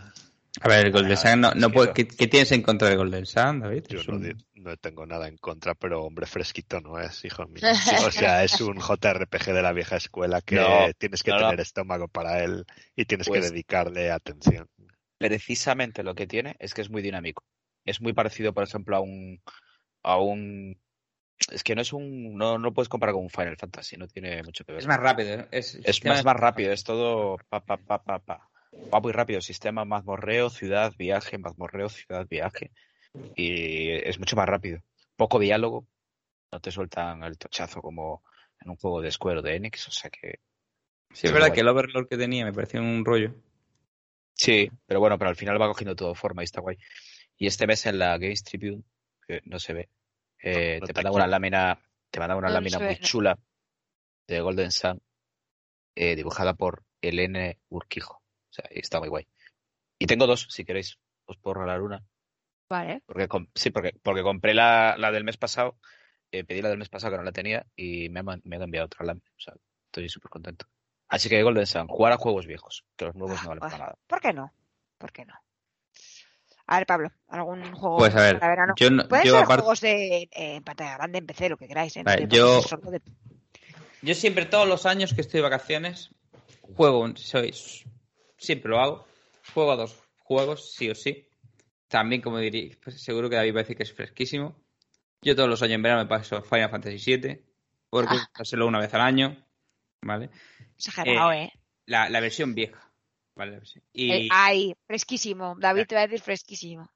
A ver, el Golden Ah, Sun, no, no eso- ¿qué, qué tienes en contra del Golden Sun, David? Yo no, un- di- no tengo nada en contra, pero hombre fresquito no es, hijo mío. O sea, es un JRPG de la vieja escuela que No, tienes que no, no. tener estómago para él y tienes Pues- que dedicarle atención. Precisamente lo que tiene es que es muy dinámico. Es muy parecido, por ejemplo, a un. a un. Es que no es un. No, no puedes comparar con un Final Fantasy, no tiene mucho que ver. Es más rápido. ¿eh? Es, Es más, más rápido, es todo pa, pa, pa, pa, pa. Va muy rápido, sistema mazmorreo, ciudad, viaje, mazmorreo, ciudad, viaje. Y es mucho más rápido. Poco diálogo, no te sueltan el tochazo como en un juego de Square o de Enix, o sea que Sí, es verdad que el Overlord que tenía me pareció un rollo. sí, pero bueno, pero al final va cogiendo todo forma y está guay. Y este mes en la Games Tribune, que no se ve, eh, No, no te mandan una lámina, te mandan una No, lámina muy chula de Golden Sun, eh, dibujada por Elene Urquijo. O sea, está muy guay. Y tengo dos, si queréis, os puedo regalar una. vale. Porque sí, porque, porque compré la, la del mes pasado, eh, pedí la del mes pasado que no la tenía y me han, me han enviado otra lámina. O sea, estoy súper contento. Así que Golden Sun, jugar a juegos viejos, que los nuevos no valen Ah, para nada. ¿Por qué no? ¿Por qué no? A ver, Pablo, ¿algún juego Pues a ver, para verano? yo, no- Pueden yo ser juegos de eh, pantalla grande, en PC, lo que queráis. ¿eh? Vale, yo- de- Yo siempre, todos los años que estoy de vacaciones, juego, un- soy, siempre lo hago, juego a dos juegos, sí o sí. También, como diría, pues seguro que David va a decir que es fresquísimo. Yo todos los años en verano me paso Final Fantasy VII, porque Ah. pasélo una vez al año, ¿vale? Exagerado, ¿eh? La, la versión vieja, ¿vale? La versión- Y, Eh, Ay, fresquísimo. David te va a decir fresquísimo.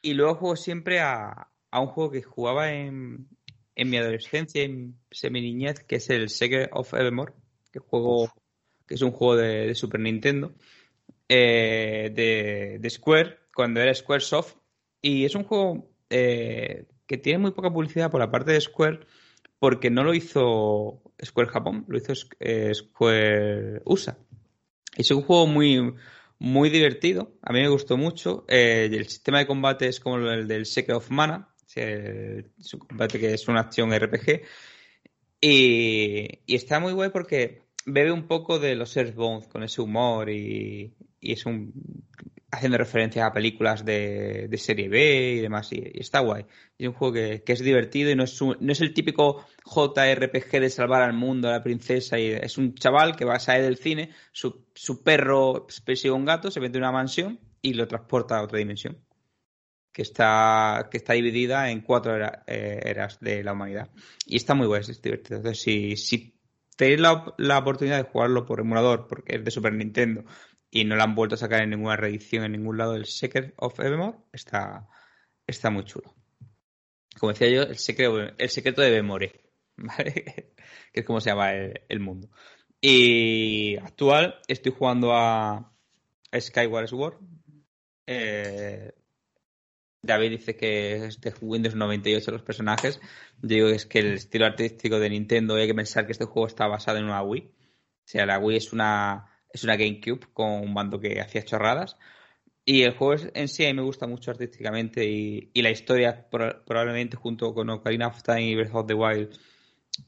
y luego juego siempre a, a un juego que jugaba en, en mi adolescencia, en semi niñez, que es el Secret of Evermore, que juego, que es un juego de, de Super Nintendo, eh, de, de Square, cuando era Squaresoft, y es un juego eh, que tiene muy poca publicidad por la parte de Square, porque no lo hizo Square Japón, lo hizo eh, Square USA. Es un juego muy, muy divertido, a mí me gustó mucho. Eh, el sistema de combate es como el del Secret of Mana, es un combate que es una acción RPG. Y, está muy guay porque bebe un poco de los Earthbound con ese humor y, y es un haciendo referencias a películas de, de serie B y demás. Y, está guay. Es un juego que, es divertido y no es, un- no es el típico JRPG de salvar al mundo, a la princesa. Y es un chaval que va a salir del cine, su, perro persigue un gato, se mete en una mansión y lo transporta a otra dimensión. Que está, que está dividida en cuatro eh, eras de la humanidad. Y está muy guay, es divertido. Entonces, si, si tenéis la, la oportunidad de jugarlo por emulador, porque es de Super Nintendo y no lo han vuelto a sacar en ninguna reedición en ningún lado del Secret of Evermore, está, está muy chulo. Como decía yo, el secreto, el secreto de Evermore, ¿vale? que es como se llama el, el mundo. Y actual estoy jugando a Skyward Sword. Eh, David dice que es de Windows 98 los personajes. Yo digo que es que el estilo artístico de Nintendo hay que pensar que este juego está basado en una Wii. O sea, la Wii es una, es una GameCube con un mando que hacía chorradas. Y el juego en sí a mí me gusta mucho artísticamente y, y la historia pro- probablemente junto con Ocarina of Time y Breath of the Wild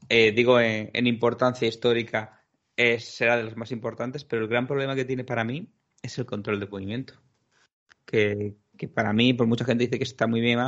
eh, digo, en, en importancia histórica, es, será de los más importantes, pero el gran problema que tiene para mí es el control de movimiento. Que, que para mí, por mucha gente dice que está muy bien,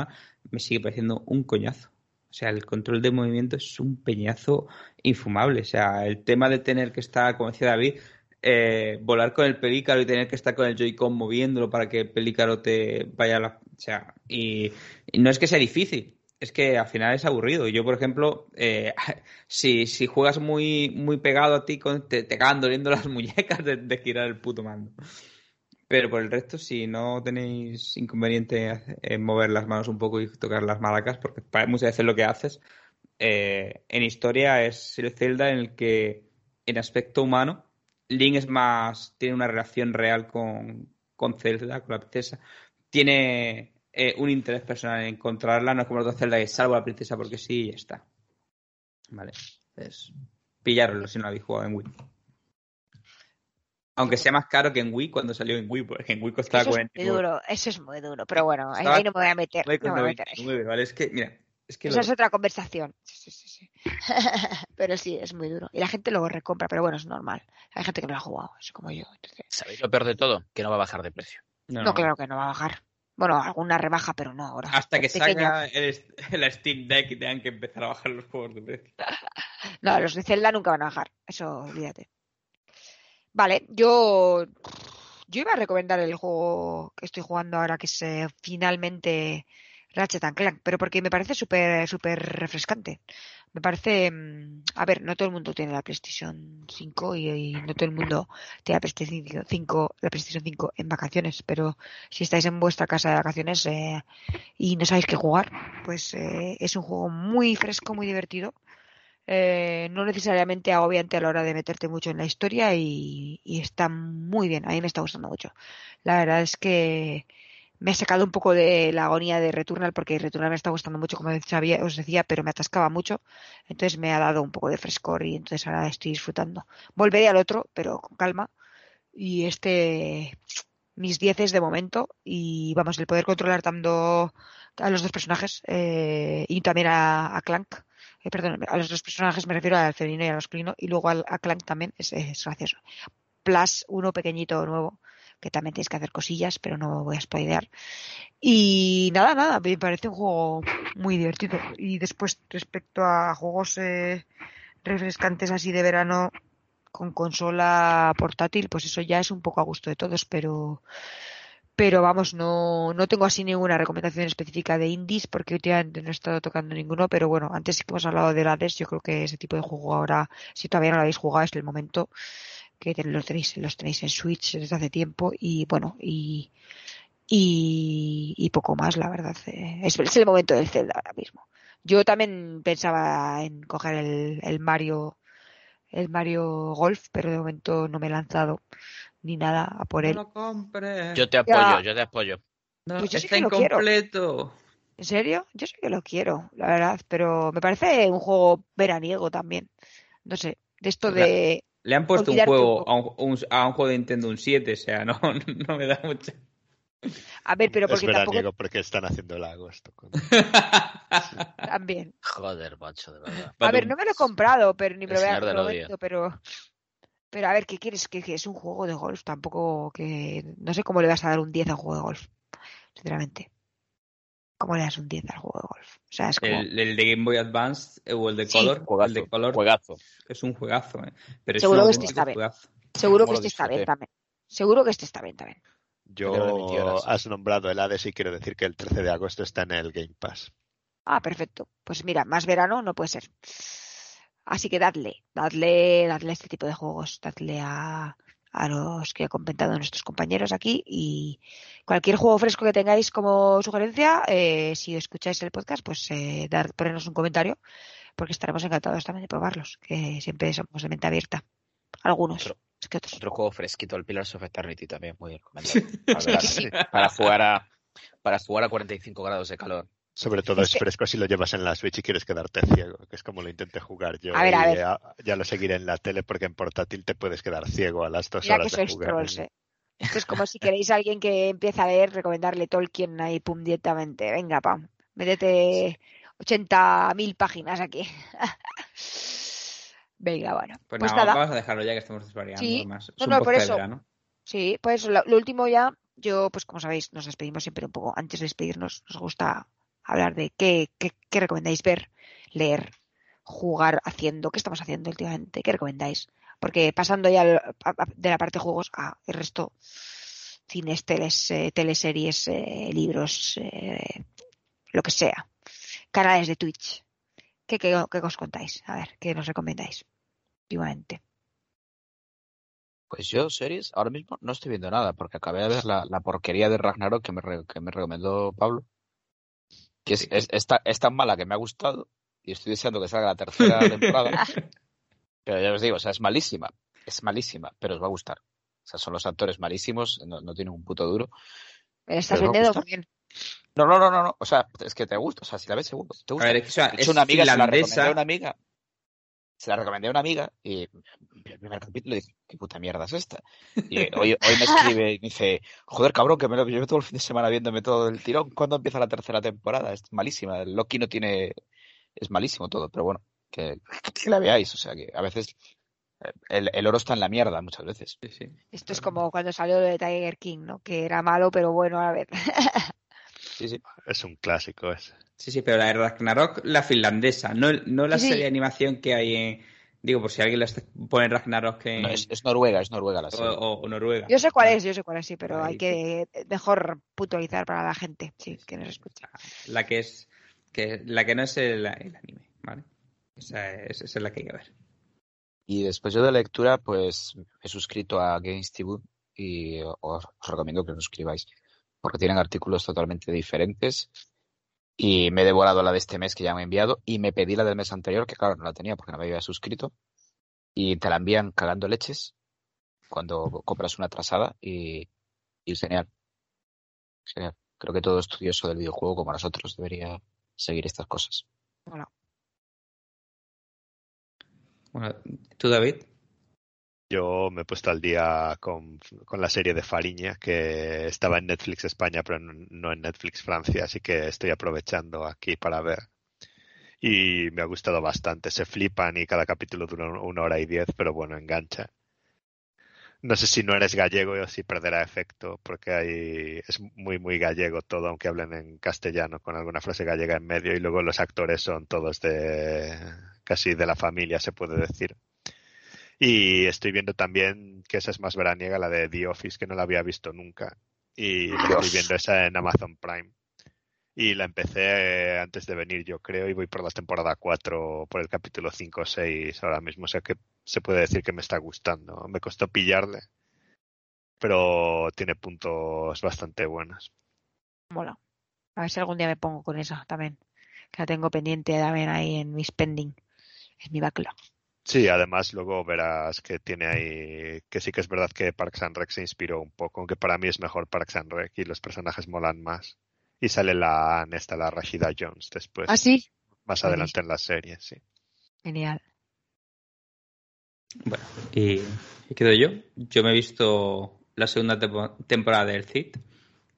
me sigue pareciendo un coñazo. O sea, el control de movimiento es un peñazo infumable. O sea, el tema de tener que estar, como decía David, eh, volar con el pelícaro y tener que estar con el Joy-Con moviéndolo para que el pelícaro te vaya a la. O sea, y, no es que sea difícil, es que al final es aburrido. Yo, por ejemplo, eh, si, si juegas muy, muy pegado a ti, con, te, te acaban doliendo las muñecas de, de girar el puto mando. Pero por el resto, si no tenéis inconveniente en mover las manos un poco y tocar las maracas, porque muchas veces lo que haces eh, en historia es el Zelda en el que, en aspecto humano, Link es más, tiene una relación real con, con Zelda, con la princesa. Tiene eh, un interés personal en encontrarla, no es como el otro Zelda que salvo a la princesa porque sí y ya está. Vale, entonces, pillarlo si no lo habéis jugado en Wii. Aunque sea más caro que en Wii cuando salió en Wii, porque en Wii costaba Eso es 40 muy duro, eso es muy duro. Pero bueno, ahí no me voy a meter. No me voy a meter. Es que, mira, es que Esa lo- es otra conversación. Sí, sí, sí, sí. pero sí, es muy duro. Y la gente lo recompra, pero bueno, es normal. Hay gente que no lo ha jugado, es como yo. entonces- ¿Sabéis lo peor de todo? Que no va a bajar de precio. no, No, claro que no va a bajar. Bueno, alguna rebaja, pero no ahora. Hasta que salga el, el Steam Deck y tengan que empezar a bajar los juegos de precio. No, los de Zelda nunca van a bajar. Eso, olvídate. Vale, yo. Yo iba a recomendar el juego que estoy jugando ahora, que es eh, finalmente Ratchet and Clank, pero porque me parece súper súper refrescante. Me parece. mm, A ver, no todo el mundo tiene la PlayStation 5 y, no todo el mundo tiene la PlayStation 5, la PlayStation 5 en vacaciones, pero si estáis en vuestra casa de vacaciones eh, y no sabéis qué jugar, pues eh, es un juego muy fresco, muy divertido eh, no necesariamente agobiante a la hora de meterte mucho en la historia y, y está muy bien, a mí me está gustando mucho. La verdad es que me ha sacado un poco de la agonía de Returnal porque Returnal me está gustando mucho, como os decía, pero me atascaba mucho, entonces me ha dado un poco de frescor y entonces ahora estoy disfrutando. Volveré al otro, pero con calma y este mis dieces de momento y vamos, el poder controlar tanto a los dos personajes eh, y también a, Clank eh, perdón, a los dos personajes me refiero al femenino y al masculino, y luego al, a Clank también es gracioso. Plus, uno pequeñito nuevo, que también tienes que hacer cosillas, pero no voy a spoilear. Y nada, nada, me parece un juego muy divertido. Y después, respecto a juegos eh, refrescantes así de verano con consola portátil, pues eso ya es un poco a gusto de todos, pero pero vamos, no, no tengo así ninguna recomendación específica de indies porque últimamente no he estado tocando ninguno, pero bueno, antes hemos hablado de Hades, yo creo que ese tipo de juego ahora, si todavía no lo habéis jugado, es el momento que los tenéis, los tenéis en Switch desde hace tiempo y bueno, y, y, y poco más, la verdad. eh, Es, es el momento del Zelda ahora mismo. Yo también pensaba en coger el, el Mario, el Mario Golf, pero de momento no me he lanzado ni nada a por él. No lo compres. Yo te apoyo, Ya. yo te apoyo. No, Pues yo sí está lo quiero. incompleto. ¿En serio? Yo sí que lo quiero, la verdad, pero me parece un juego veraniego también. No sé, de esto de... Le han puesto un juego a un, un- a un juego de Nintendo un 7, o sea, no, no me da mucha. A ver, pero es porque tampoco veraniego porque están haciendo el agosto. con- también. Joder, macho, de verdad. A ver, no me lo he comprado, pero ni me lo voy a momento, pero... Pero a ver, ¿qué quieres? Que, que es un juego de golf, tampoco que... No sé cómo le vas a dar un 10 a un juego de golf, sinceramente. ¿Cómo le das un 10 al juego de golf? O sea, es como... El, el de Game Boy Advance eh, o el de Sí. Color, Juegazo, el de Color juegazo. es un juegazo, eh. pero es Seguro un que este auténtico está bien. juegazo. Seguro que este está bien también. Seguro que este está bien también. Pero de 20 Yo has nombrado el Hades y quiero decir que el 13 de agosto está en el Game Pass. Ah, perfecto. Pues mira, más verano no puede ser. Así que dadle, dadle, dadle a este tipo de juegos, dadle a, a los que ha comentado nuestros compañeros aquí y cualquier juego fresco que tengáis como sugerencia, eh, si escucháis el podcast, pues eh, dar, ponernos un comentario porque estaremos encantados también de probarlos, que siempre somos de mente abierta. Algunos, Otro- es que otros. Otro juego fresquito, el Pillars of Eternity también, muy recomendable. Para jugar a para jugar a 45 grados de calor. Sobre todo Es es que- fresco si lo llevas en la Switch y quieres quedarte ciego, que es como lo intenté jugar yo. A ver, a y ver. Ya, ya lo seguiré en la tele porque en portátil te puedes quedar ciego a las dos Mira que horas de sois jugar. trolls, eh. Esto es como si queréis a alguien que empieza a leer, recomendarle Tolkien ahí, pum, directamente. Venga, pam. Métete 80.000 páginas aquí. Venga, bueno. Pues, Pues, nada, nada. vamos a dejarlo ya que estamos desvariando. Sí. además. Es No, no, por eso. verano. Sí, pues lo, lo último ya, yo, pues como sabéis, nos despedimos siempre un poco. Antes de despedirnos, nos gusta hablar de qué, qué, qué recomendáis ver, leer, jugar, haciendo, qué estamos haciendo últimamente, qué recomendáis. Porque pasando ya de la parte de juegos a el resto, cines, teles, eh, teleseries, eh, libros, eh, lo que sea, canales de Twitch. ¿Qué, qué, qué os contáis? A ver, ¿qué nos recomendáis últimamente? Pues yo, series, ahora mismo no estoy viendo nada, porque acabé de ver la, la porquería de Ragnarok que me, que me recomendó Pablo. Que es, es, es ta- es tan mala que me ha gustado y estoy deseando que salga la tercera temporada. Pero ya os digo, o sea, es malísima. Es malísima, pero os va a gustar. O sea, son los actores malísimos, no, no tienen un puto duro. ¿Me estás muy bien? No, no, no, no, no. O sea, es que te gusta. O sea, si la ves seguro, te A gusta. ver, es que De es, hecho, una amiga se la recomendé finlandesa. a una amiga. Se la recomendé a una amiga y el primer capítulo dije, ¿qué puta mierda es esta? Y hoy, hoy me escribe y me dice, joder, cabrón, que me lo llevo todo el fin de semana viéndome todo el tirón. ¿Cuándo empieza la tercera temporada? Es malísima. El Loki no tiene... Es malísimo todo, pero bueno, que, que la veáis. O sea, que a veces eh, el, el oro está en la mierda muchas veces. Sí, sí. Esto es como cuando salió lo de Tiger King, ¿no? Que era malo, pero bueno a la vez. Sí, sí. Es un clásico ese. Sí, sí, pero la de Ragnarok, la finlandesa, no, no la Sí, sí. serie de animación que hay en. Digo, por si alguien la pone Ragnarok en. No, es, es Noruega, es Noruega la o, serie. o- o Noruega. Yo sé cuál es, yo sé cuál es, sí, pero Ahí. hay que mejor puntualizar para la gente, sí, que nos escucha. La que es. Que, la que no es el, el anime, ¿vale? Esa es, esa es la que hay que ver. Y después yo de lectura, pues he suscrito a Games TV y os, os recomiendo que os suscribáis, porque tienen artículos totalmente diferentes. Y me he devorado la de este mes que ya me han enviado y me pedí la del mes anterior, que claro, no la tenía porque no me había suscrito. Y te la envían cagando leches cuando compras una atrasada y, y genial. Genial. Creo que todo estudioso del videojuego como nosotros debería seguir estas cosas. Bueno, Bueno, ¿tú, David? Yo me he puesto al día con, la serie de Fariña, que estaba en Netflix España, pero no en Netflix Francia, así que estoy aprovechando aquí para ver. Y me ha gustado bastante. Se flipan y cada capítulo dura una hora y diez, pero bueno, engancha. No sé si no eres gallego o si perderá efecto, porque hay, es muy, muy gallego todo, aunque hablen en castellano, con alguna frase gallega en medio, y luego los actores son todos de casi de la familia, se puede decir. Y estoy viendo también que esa es más veraniega, la de The Office, que no la había visto nunca. Y la estoy viendo esa en Amazon Prime. Y la empecé eh, antes de venir, yo creo, y voy por la temporada 4, por el capítulo 5 o 6 ahora mismo. O sea que se puede decir que me está gustando. Me costó pillarle, pero tiene puntos bastante buenos. mola. A ver si algún día me pongo con esa también. Que la tengo pendiente también ahí en mi spending, en mi backlog. Sí, además luego verás que tiene ahí, que sí que es verdad que Parks and Rec se inspiró un poco, aunque para mí es mejor Parks and Rec y los personajes molan más. Y sale la esta, la Rashida Jones después, Ah, sí. más adelante en la serie, sí. Genial. Bueno, y, y quedo yo. Yo me he visto la segunda tempo- temporada del CID,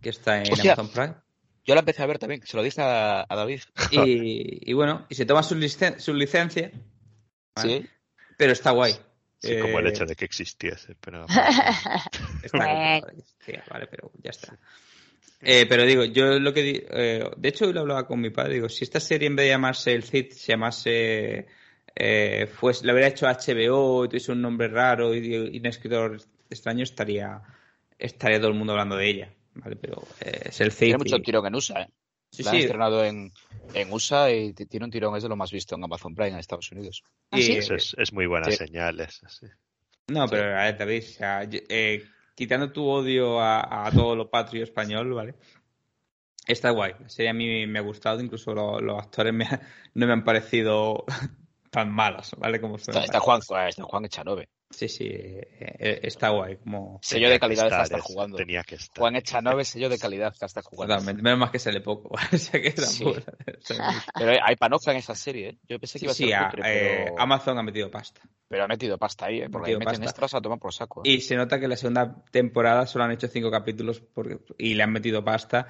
que está en. Amazon Prime. Yo la empecé a ver también, se lo dije a, a David. Y, y bueno, y se toma su, licen- su licencia, ¿vale? Sí. Pero está guay. Sí, como el Eh, hecho de que existiese, pero Está sí, vale, pero ya está. Eh, pero digo, yo lo que di- eh, de hecho hoy lo hablaba con mi padre, digo, si esta serie en vez de llamarse El Cid se llamase eh, pues le hubiera hecho HBO y tuviese un nombre raro y, y un escritor extraño estaría estaría todo el mundo hablando de ella, ¿vale? Pero eh, es El Cid. Tiene mucho y- tirón en USA, ¿eh? Sí, La han sí, estrenado en, en USA y tiene un tirón, es de lo más visto en Amazon Prime en Estados Unidos. ¿Ah, sí? y- eso es, es muy buena Sí. señal. Eso, sí. No, pero a ver, David, o sea, yo- eh, quitando tu odio a, a todo lo patrio español, ¿vale? Está guay. La serie a mí me ha gustado, incluso lo- los actores me ha- no me han parecido tan malos, ¿vale? Como Está. Juan, está Juan Echanove. Sí, sí, eh, eh, está guay. Como... Sello de que calidad está estar eso, jugando. Tenía que estar. Juan Echanove, sello de calidad que está jugando. Totalmente. Menos más que sale poco. o sea que Sí. Pero hay panoja en esa serie, ¿eh? Yo pensé que Sí, iba a ser sí, a- cutre, eh, pero... Amazon ha metido pasta. pero ha metido pasta ahí, ¿eh? Porque ahí meten extras a tomar por saco. ¿eh? Y se nota que la segunda temporada solo han hecho cinco capítulos porque, y le han metido pasta.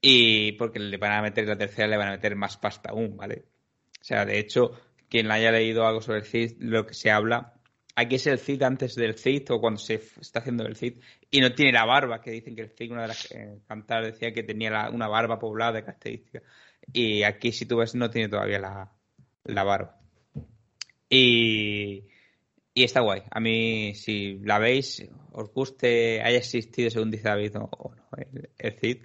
Y porque le van a meter la tercera, le van a meter más pasta aún, ¿vale? O sea, de hecho, quien haya leído algo sobre el Cid, lo que se habla. Aquí es el Cid antes del Cid o cuando se está haciendo el Cid y no tiene la barba, que dicen que el Cid, una de las eh, cantadas decía que tenía la- una barba poblada de características. Y aquí, si tú ves, no tiene todavía la, la barba. Y, y está guay. A mí, si la veis, os guste, haya existido, según dice David, o, o no, el, el Cid,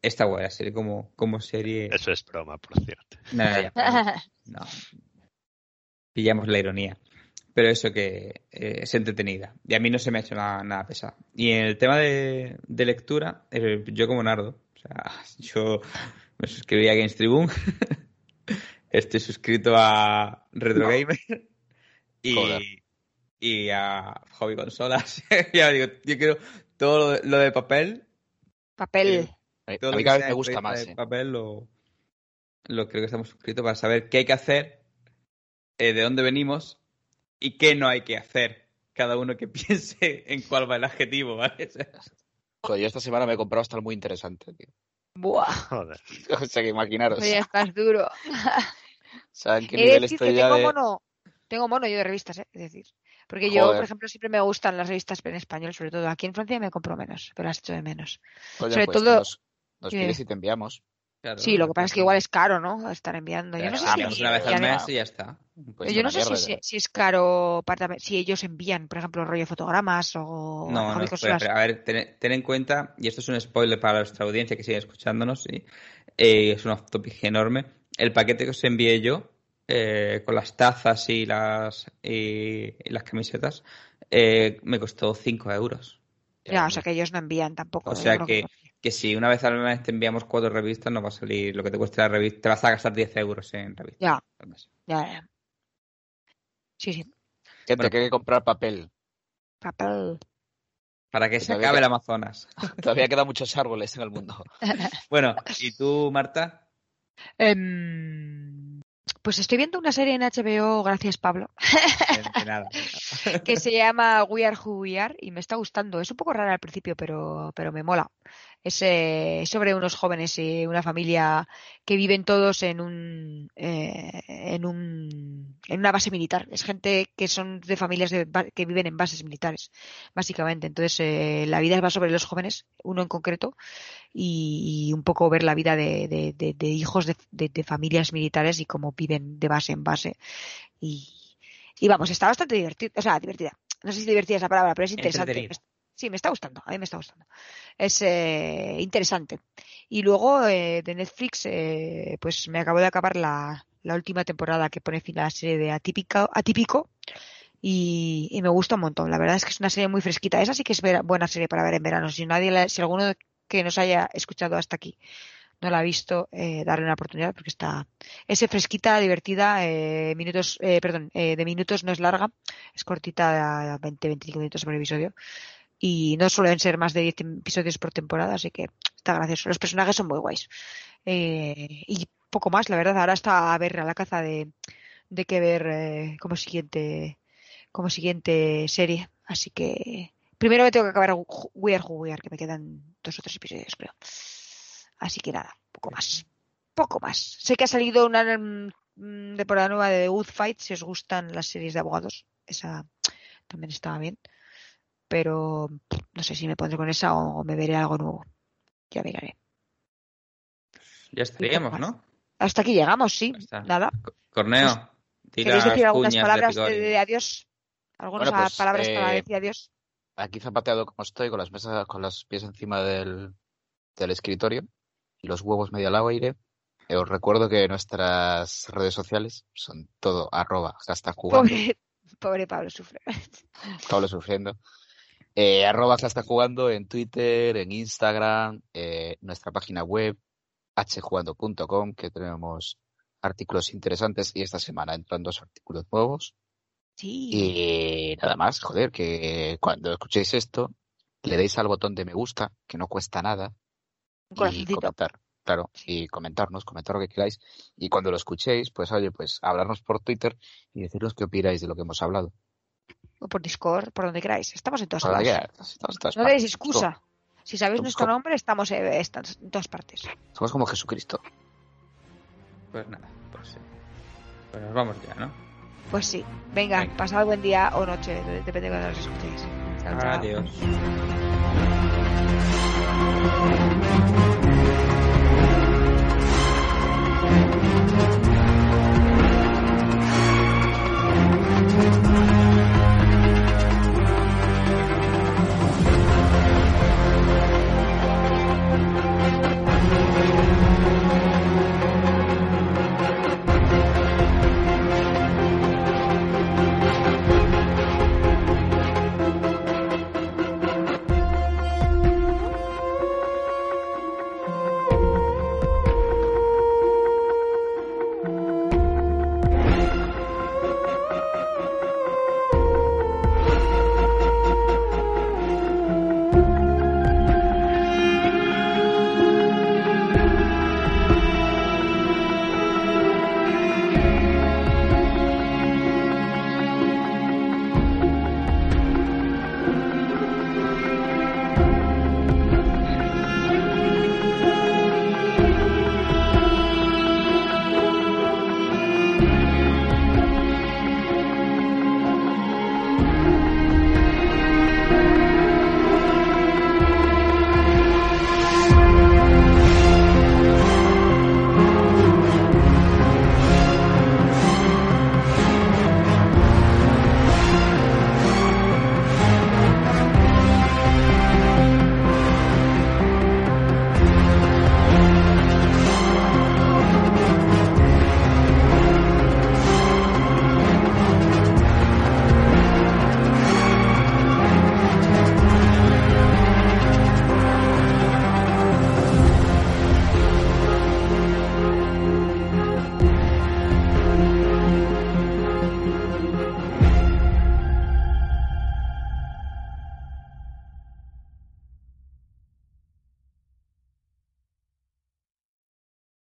está guay la serie como, como serie. Eso es broma, por cierto. No, ya, no. Pillamos la ironía. Pero eso que eh, es entretenida. Y a mí no se me ha hecho nada, nada pesado. Y en el tema de, de lectura, eh, yo como Nardo, o sea, yo me suscribí a Games Tribune, estoy suscrito a Retro Gamer y, Joder. y a Hobby Consolas. ya digo, yo quiero todo lo, lo de papel Papel. A todo a mí cada vez me gusta más. de eh. papel lo, lo creo que estamos suscritos para saber qué hay que hacer, eh, de dónde venimos y qué no hay que hacer. Cada uno que piense en cuál va el adjetivo, ¿vale? Joder, yo esta semana me he comprado hasta el muy interesante, tío. Buah. Joder. O sea, que imaginaros. Oye, estás duro. ¿Saben qué nivel decir estoy que ya tengo de...? mono. Tengo mono yo de revistas, ¿eh? es decir. Porque yo, por ejemplo, siempre me gustan las revistas en español, sobre todo. Aquí en Francia me compro menos, pero las echo de menos. Coño, sobre pues todo- Nos, nos pides y te enviamos. Claro, Sí, lo que pasa es que igual es caro, ¿no? Estar enviando. Yo no sé si, enviamos una vez ya al no- mes y ya está. Pues yo una no sé si, mierda, si, tío. si es caro para, si ellos envían, por ejemplo, rollo fotogramas o No, no, consolas. espera, espera. a ver, ten, ten en cuenta, y esto es un spoiler para nuestra audiencia que sigue escuchándonos, y eh, es un off topic enorme. El paquete que os envié yo, eh, con las tazas y las, y, y las camisetas, eh, me costó 5 euros. Ya, o sea que ellos no envían tampoco. O sea creo que, si una vez al mes te enviamos cuatro revistas, nos va a salir lo que te cueste la revista. Te vas a gastar 10 euros en revistas. Ya. Ya, ya. Sí, sí. Gente, Bueno. que hay que comprar papel. Papel. Para que se acabe queda- el Amazonas. Todavía quedan muchos árboles en el mundo. Bueno, ¿y tú, Marta? Em, pues estoy viendo una serie en HBO, gracias Pablo, De- de nada. que se llama We Are Who We Are y me está gustando. Es un poco rara al principio, pero, pero me mola. Es eh, sobre unos jóvenes y una familia que viven todos en un, eh, en un en una base militar. Es gente que son de familias de que viven en bases militares, básicamente. Entonces eh, la vida va sobre los jóvenes, uno en concreto, y, y un poco ver la vida de, de- de- hijos de, familias militares y cómo viven de base en base. Y, y vamos, está bastante divertida, o sea, divertida. No sé si divertida es la palabra, pero es interesante. Sí, me está gustando, a mí me está gustando. Es eh, interesante. Y luego eh, de Netflix, eh, pues me acabo de acabar la, la última temporada que pone fin a la serie de Atípico, Atípico y, me gusta un montón. La verdad es que es una serie muy fresquita. Esa sí que es buena serie para ver en verano. Si nadie, la- si alguno que nos haya escuchado hasta aquí no la ha visto, eh, darle una oportunidad porque está es fresquita, divertida, eh, minutos, eh, perdón, eh, de minutos no es larga, es cortita, 20-25 minutos por episodio y no suelen ser más de 10 episodios por temporada, así que está gracioso. Los personajes son muy guays. Eh, y poco más, la verdad. Ahora está a ver a la caza de, de qué ver eh, como siguiente como siguiente serie. Así que primero me tengo que acabar We Are Who We Are, que me quedan dos o tres episodios, creo. Así que nada, poco más. Poco más. Sé que ha salido una mm, temporada nueva de Good Fight, si os gustan las series de abogados. Esa también estaba bien. Pero no sé si me pondré con esa o me veré algo nuevo. Ya miraré. Ya estaríamos, ¿no? Hasta aquí llegamos, sí. Nada. Corneo, tira ¿Queréis decir algunas palabras de adiós? ¿Algunas Bueno, pues, palabras eh, para decir adiós? Aquí zapateado como estoy, con las mesas, con los pies encima del, del escritorio y los huevos medio al aire. Eh, os recuerdo que nuestras redes sociales son todo arroba hashtag jugando. Pobre, pobre Pablo sufre. Pablo sufriendo. Eh, arroba hashtag jugando en Twitter, en Instagram, eh, nuestra página web hjugando.com que tenemos artículos interesantes y esta semana entran dos artículos nuevos. Sí. Y nada más, joder, que cuando escuchéis esto, le deis al botón de me gusta, que no cuesta nada, Un y comentar, claro, y comentarnos, comentar lo que queráis. Y cuando lo escuchéis, pues oye, pues hablarnos por Twitter y decirnos qué opináis de lo que hemos hablado. O por Discord, por donde queráis. Estamos en todas partes. que- estamos en todas No partes. excusa. Si sabéis somos nuestro como- nombre, estamos eh, en todas partes. Somos como Jesucristo. Pues nada, pues sí. Pues nos vamos ya, ¿no? Pues sí. Venga, Venga. pasad buen día o noche, depende de cuando los escuchéis. Chao, chao. Adiós.